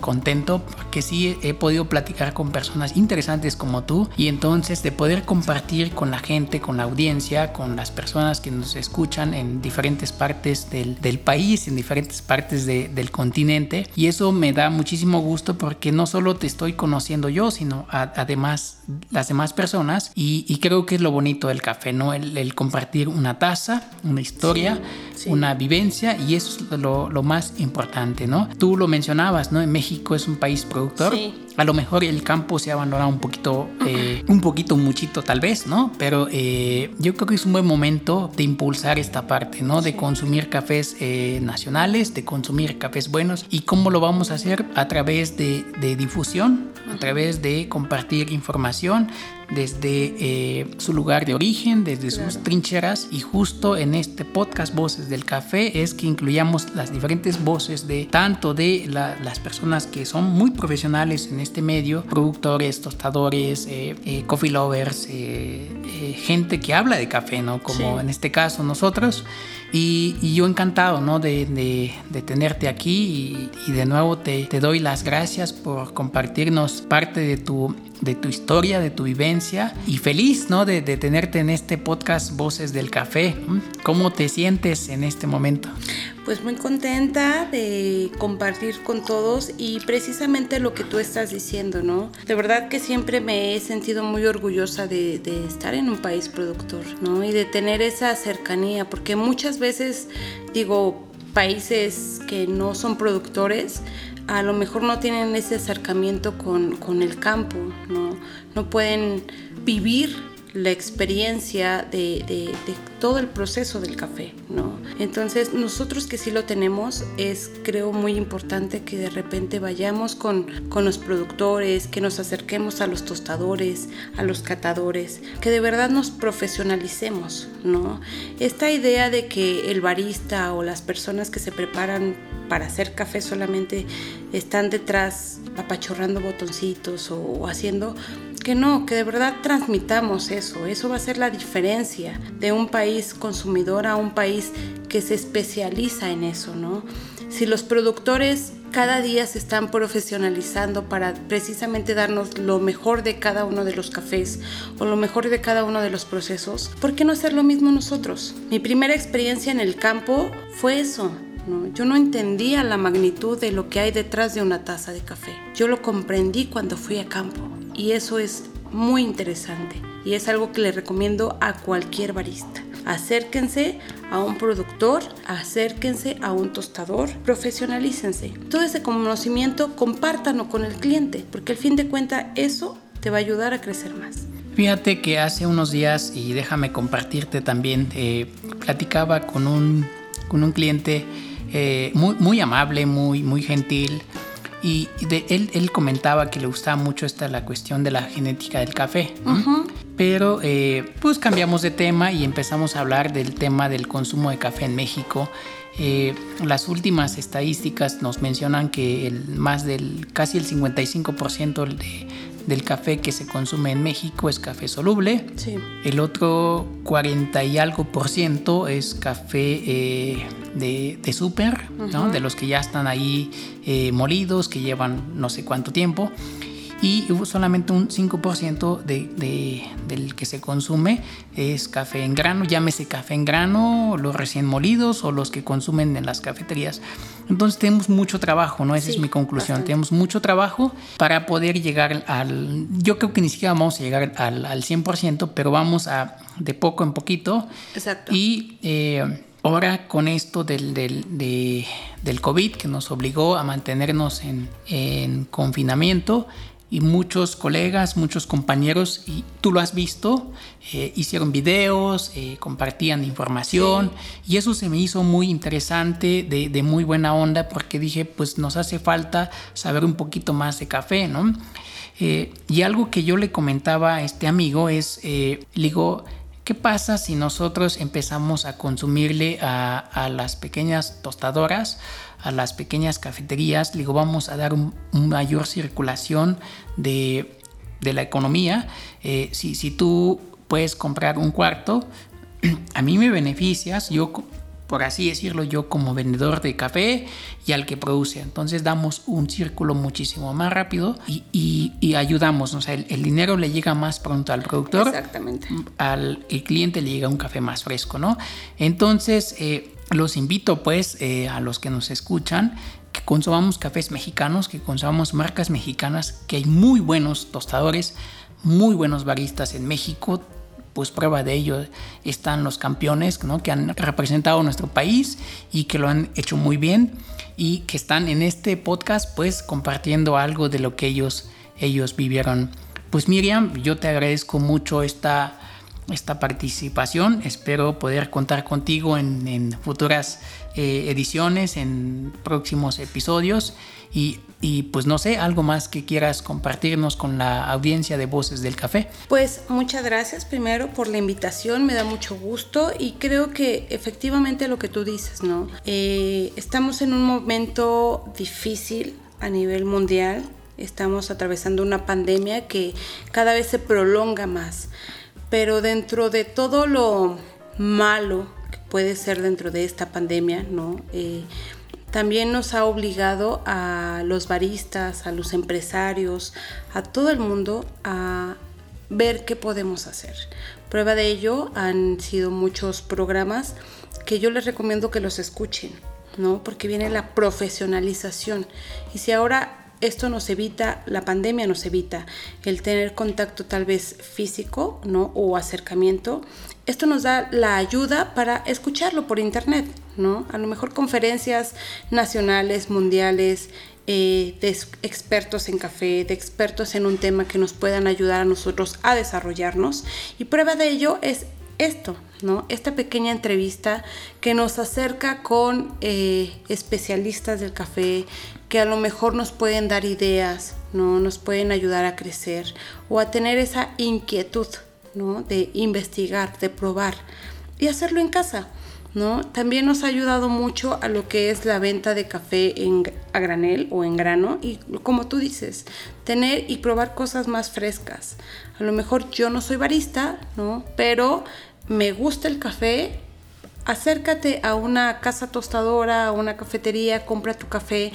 contento porque sí he podido platicar con personas interesantes como tú y entonces de poder compartir con la gente, con la audiencia, con las personas que nos escuchan en diferentes partes del, del país, en diferentes partes del continente. Y eso me da muchísimo gusto porque no solo te estoy conociendo yo, sino además las demás personas y, creo que es lo bonito del café, ¿no? El, compartir una taza, una historia, una vivencia y eso es lo, lo más importante, ¿no? Tú lo mencionabas, ¿no? México es un país productor. A lo mejor el campo se ha abandonado un poquito, eh, un poquito, muchito tal vez, ¿no? Pero eh, yo creo que es un buen momento de impulsar esta parte, ¿no? De consumir cafés eh, nacionales, de consumir cafés buenos. ¿Y cómo lo vamos a hacer? A través de, de difusión, a través de compartir información, desde eh, su lugar de origen, desde sus trincheras y justo en este podcast Voces del Café es que incluyamos las diferentes voces de tanto de las personas que son muy profesionales en este medio, productores, tostadores, eh, eh, coffee lovers, gente que habla de café, ¿no? Como en este caso nosotros. Y, yo encantado ¿no? de, de, tenerte aquí y, de nuevo te, te, doy las gracias por compartirnos parte de tu de tu historia, de tu vivencia y feliz, ¿no? De, de tenerte en este podcast Voces del Café. ¿Cómo te sientes en este momento? Pues muy contenta de compartir con todos y precisamente lo que tú estás diciendo, ¿no? De verdad que siempre me he sentido muy orgullosa de, de, estar en un país productor, ¿no? Y de tener esa cercanía, porque muchas veces digo, países que no son productores, a lo mejor no tienen ese acercamiento con, con el campo, ¿no? no pueden vivir la experiencia de, todo el proceso del café, ¿no? Entonces, nosotros que sí lo tenemos, es creo muy importante que de repente vayamos con, con los productores, que nos acerquemos a los tostadores, a los catadores, que de verdad nos profesionalicemos, ¿no? Esta idea de que el barista o las personas que se preparan para hacer café solamente están detrás apachorrando botoncitos o haciendo que no, que de verdad transmitamos eso. Eso va a ser la diferencia de un país consumidor a un país que se especializa en eso, ¿no? Si los productores cada día se están profesionalizando para precisamente darnos lo mejor de cada uno de los cafés o lo mejor de cada uno de los procesos, ¿por qué no hacer lo mismo nosotros? Mi primera experiencia en el campo fue eso. ¿no? Yo no entendía la magnitud de lo que hay detrás de una taza de café. Yo lo comprendí cuando fui a campo y eso es muy interesante y es algo que le recomiendo a cualquier barista. Acérquense a un productor, acérquense a un tostador, profesionalícense. Todo ese conocimiento compártanlo con el cliente, porque al fin de cuentas eso te va a ayudar a crecer más. Fíjate que hace unos días, y déjame compartirte también, eh, platicaba con un, con un cliente eh, muy, muy amable, muy, muy gentil, y de, él, él comentaba que le gustaba mucho esta la cuestión de la genética del café. Pero eh, pues cambiamos de tema y empezamos a hablar del tema del consumo de café en México. Eh, las últimas estadísticas nos mencionan que el, más del casi el 55% de, del café que se consume en México es café soluble. El otro 40 y algo por ciento es café eh, de, de súper, de los que ya están ahí eh, molidos, que llevan no sé cuánto tiempo y solamente un 5% de, del que se consume es café en grano, llámese café en grano, los recién molidos o los que consumen en las cafeterías. Entonces tenemos mucho trabajo, ¿no? Esa es mi conclusión. Tenemos mucho trabajo para poder llegar al... Yo creo que ni siquiera vamos a llegar al, al 100%, pero vamos a de poco en poquito. Exacto. Y... Eh, ahora con esto del, del, del, COVID que nos obligó a mantenernos en, en confinamiento, y muchos colegas, muchos compañeros, y tú lo has visto, eh, hicieron videos, eh, compartían información y eso se me hizo muy interesante, de, de, muy buena onda, porque dije, pues nos hace falta saber un poquito más de café, ¿no? Eh, y algo que yo le comentaba a este amigo es, le digo, ¿Qué pasa si nosotros empezamos a consumirle a, a las pequeñas tostadoras, a las pequeñas cafeterías, digo, vamos a dar una mayor circulación de, de la economía. Eh, si, si tú puedes comprar un cuarto, a mí me beneficias, yo por así decirlo, yo como vendedor de café y al que produce. Entonces damos un círculo muchísimo más rápido y, y, ayudamos. O sea, el, dinero le llega más pronto al productor. Exactamente. Al el cliente le llega un café más fresco, ¿no? Entonces, eh, los invito pues eh, a los que nos escuchan que consumamos cafés mexicanos, que consumamos marcas mexicanas, que hay muy buenos tostadores, muy buenos baristas en México. Pues prueba de ello están los campeones ¿no? que han representado nuestro país y que lo han hecho muy bien y que están en este podcast pues compartiendo algo de lo que ellos, ellos vivieron. Pues Miriam, yo te agradezco mucho esta esta participación. Espero poder contar contigo en, futuras eh, ediciones, en próximos episodios. Y, pues no sé, algo más que quieras compartirnos con la audiencia de Voces del Café. Pues muchas gracias primero por la invitación, me da mucho gusto y creo que efectivamente lo que tú dices, ¿no? Eh, estamos en un momento difícil a nivel mundial, estamos atravesando una pandemia que cada vez se prolonga más pero dentro de todo lo malo que puede ser dentro de esta pandemia, ¿no? Eh, también nos ha obligado a los baristas, a los empresarios, a todo el mundo a ver qué podemos hacer. Prueba de ello han sido muchos programas que yo les recomiendo que los escuchen, ¿no? Porque viene la profesionalización. Y si ahora Esto nos evita, la pandemia nos evita el tener contacto tal vez físico, ¿no? O acercamiento. Esto nos da la ayuda para escucharlo por internet, ¿no? A lo mejor conferencias nacionales, mundiales, eh, de expertos en café, de expertos en un tema que nos puedan ayudar a nosotros a desarrollarnos. Y prueba de ello es esto, ¿no? Esta pequeña entrevista que nos acerca con eh, especialistas del café que a lo mejor nos pueden dar ideas, ¿no? Nos pueden ayudar a crecer o a tener esa inquietud, ¿no? De investigar, de probar y hacerlo en casa. ¿no? También nos ha ayudado mucho a lo que es la venta de café en, a granel o en grano y como tú dices, tener y probar cosas más frescas. A lo mejor yo no soy barista, ¿no? Pero me gusta el café. Acércate a una casa tostadora, a una cafetería, compra tu café,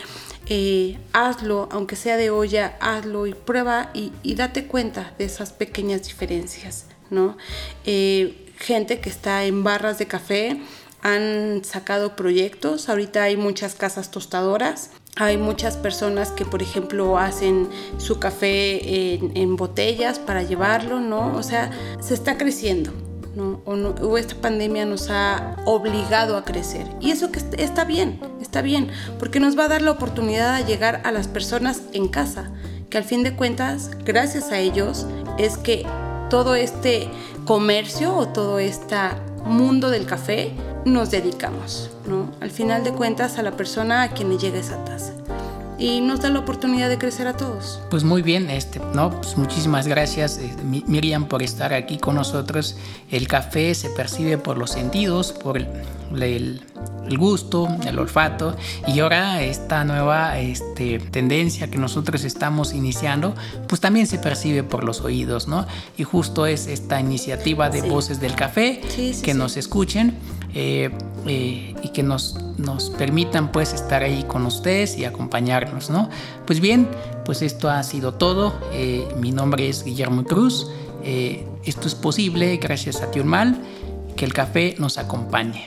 eh, hazlo, aunque sea de olla, hazlo y prueba y, date cuenta de esas pequeñas diferencias, ¿no? Eh, gente que está en barras de café, han sacado proyectos. Ahorita hay muchas casas tostadoras. Hay muchas personas que, por ejemplo, hacen su café en, botellas para llevarlo, ¿no? O sea, se está creciendo, O, esta pandemia nos ha obligado a crecer. Y eso que está bien, está bien, porque nos va a dar la oportunidad de llegar a las personas en casa, que al fin de cuentas, gracias a ellos, es que todo este comercio o todo este mundo del café nos dedicamos, ¿no? Al final de cuentas a la persona a quien le llega esa taza. Y nos da la oportunidad de crecer a todos. Pues muy bien, este, ¿no? Pues muchísimas gracias eh, Miriam por estar aquí con nosotros. El café se percibe por los sentidos, por el, el gusto, el olfato y ahora esta nueva este, tendencia que nosotros estamos iniciando, pues también se percibe por los oídos, ¿no? Y justo es esta iniciativa de Voces del Café, que nos escuchen eh, eh, y que nos, nos permitan pues estar ahí con ustedes y acompañarnos, ¿no? Pues bien, pues esto ha sido todo. Eh, mi nombre es Guillermo Cruz. esto es posible gracias a Tiurmal. Que el café nos acompañe.